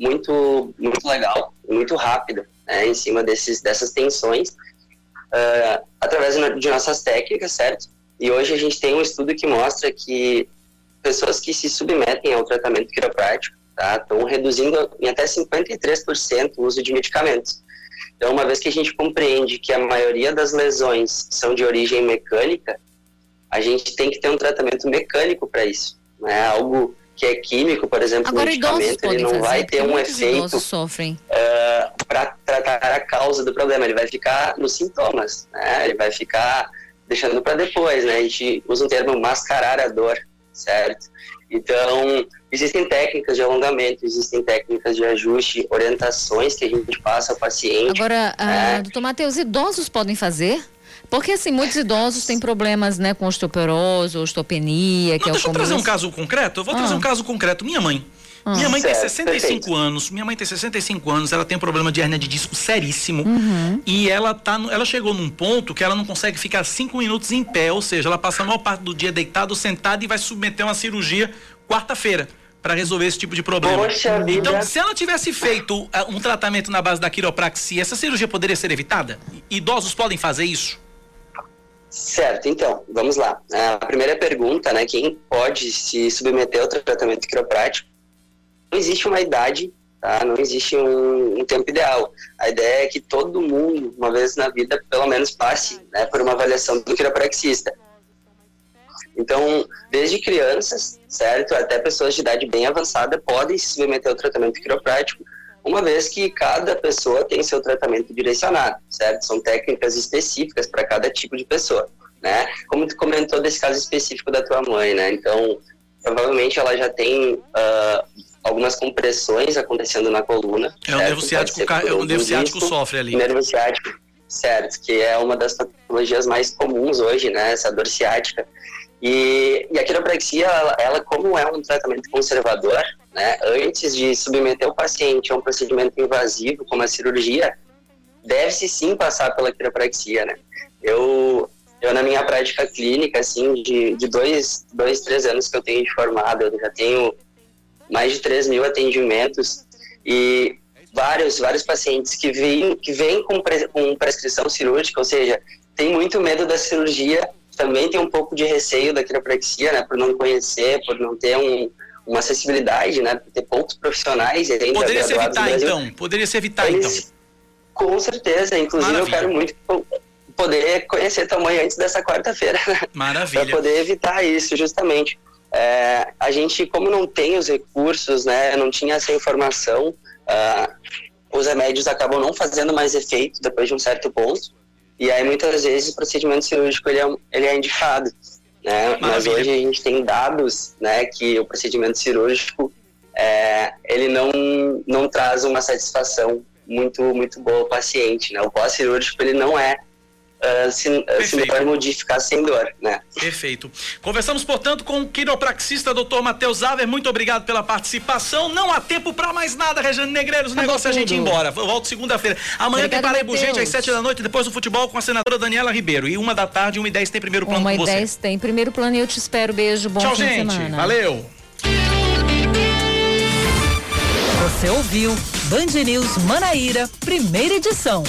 [SPEAKER 16] muito, muito legal, muito rápida, né? Em cima desses, dessas tensões, uh, através de nossas técnicas, certo? E hoje a gente tem um estudo que mostra que pessoas que se submetem ao tratamento quiroprático, tá? Estão reduzindo em até 53% o uso de medicamentos. Então, uma vez que a gente compreende que a maioria das lesões são de origem mecânica, a gente tem que ter um tratamento mecânico para isso, né? Algo que é químico, por exemplo,
[SPEAKER 2] Agora,
[SPEAKER 16] medicamento, ele não vai ter um efeito
[SPEAKER 2] sofrem.
[SPEAKER 16] Uh, para tratar a causa do problema, ele vai ficar nos sintomas, né? Ele vai ficar deixando para depois, né? A gente usa um termo mascarar a dor, certo? Então, existem técnicas de alongamento, existem técnicas de ajuste, orientações que a gente passa ao paciente.
[SPEAKER 2] Agora,
[SPEAKER 16] né?
[SPEAKER 2] uh, doutor Matheus, idosos podem fazer? Porque, assim, muitos idosos têm problemas, né, com osteoporose, osteopenia, que
[SPEAKER 1] Não,
[SPEAKER 2] é o
[SPEAKER 1] deixa eu trazer um caso concreto. Eu vou
[SPEAKER 2] Ah.
[SPEAKER 1] trazer um caso concreto. Minha mãe.
[SPEAKER 2] Ah.
[SPEAKER 1] Minha mãe tem
[SPEAKER 16] Certo,
[SPEAKER 1] 65
[SPEAKER 16] perfeito.
[SPEAKER 1] anos. Minha mãe tem 65 anos. Ela tem um problema de hernia de disco seríssimo.
[SPEAKER 2] Uhum.
[SPEAKER 1] E ela tá, no- ela chegou num ponto que ela não consegue ficar cinco minutos em pé, ou seja, ela passa a maior parte do dia deitada ou sentada e vai submeter uma cirurgia quarta-feira. para resolver esse tipo de problema.
[SPEAKER 16] Poxa vida.
[SPEAKER 1] Então, se ela tivesse feito uh, um tratamento na base da quiropraxia, essa cirurgia poderia ser evitada? Idosos podem fazer isso?
[SPEAKER 16] Certo, então, vamos lá. A primeira pergunta, né, quem pode se submeter ao tratamento quiroprático? Não existe uma idade, tá? Não existe um, um tempo ideal. A ideia é que todo mundo, uma vez na vida, pelo menos passe né, por uma avaliação do quiropraxista. Então, desde crianças, certo, até pessoas de idade bem avançada podem se submeter ao tratamento quiroprático, uma vez que cada pessoa tem seu tratamento direcionado, certo? São técnicas específicas para cada tipo de pessoa, né? Como tu comentou desse caso específico da tua mãe, né? Então, provavelmente ela já tem uh, algumas compressões acontecendo na coluna.
[SPEAKER 1] É o nervo ciático, é o nervo ciático sofre ali.
[SPEAKER 16] Nervo ciático, certo, que é uma das patologias mais comuns hoje, né? Essa dor ciática. E, e a quiropraxia, ela, ela, como é um tratamento conservador, né, antes de submeter o paciente a um procedimento invasivo, como a cirurgia, deve-se sim passar pela quiropraxia, né? Eu, eu na minha prática clínica, assim, de, de dois, dois, três anos que eu tenho de formado, eu já tenho mais de 3 mil atendimentos e vários, vários pacientes que vêm, que vêm com, pre, com prescrição cirúrgica, ou seja, tem muito medo da cirurgia também tem um pouco de receio da quiropraxia, né, por não conhecer, por não ter um, uma acessibilidade, né, por ter poucos profissionais. Ainda
[SPEAKER 1] Poderia se evitar, então? Poderia se evitar, Eles, então?
[SPEAKER 16] Com certeza. Inclusive, Maravilha. eu quero muito poder conhecer tua mãe antes dessa quarta-feira.
[SPEAKER 1] Maravilha.
[SPEAKER 16] Para poder evitar isso, justamente. É, a gente, como não tem os recursos, né, não tinha essa informação, uh, os remédios acabam não fazendo mais efeito depois de um certo ponto. E aí, muitas vezes, o procedimento cirúrgico ele é, ele é indicado. Né? Mas hoje a gente tem dados né, que o procedimento cirúrgico é, ele não, não traz uma satisfação muito, muito boa ao paciente. Né? O pós-cirúrgico ele não é uh, sinônimo de ficar sem dor, né?
[SPEAKER 1] Perfeito. Conversamos, portanto, com o quiropraxista Dr. Matheus Aver. Muito obrigado pela participação. Não há tempo para mais nada, Regiane Negreiros. O negócio é a gente ir embora. Eu volto segunda-feira. Amanhã Obrigada, tem Parei Bugente às sete da noite, depois do futebol com a senadora Daniela Ribeiro. E uma da tarde, uma e dez tem primeiro plano
[SPEAKER 2] uma
[SPEAKER 1] com você.
[SPEAKER 2] Uma e dez tem primeiro plano e eu te espero. Beijo, bom
[SPEAKER 1] Tchau,
[SPEAKER 2] fim
[SPEAKER 1] gente.
[SPEAKER 2] de semana.
[SPEAKER 1] Valeu.
[SPEAKER 17] Você ouviu Band News Manaíra, primeira edição.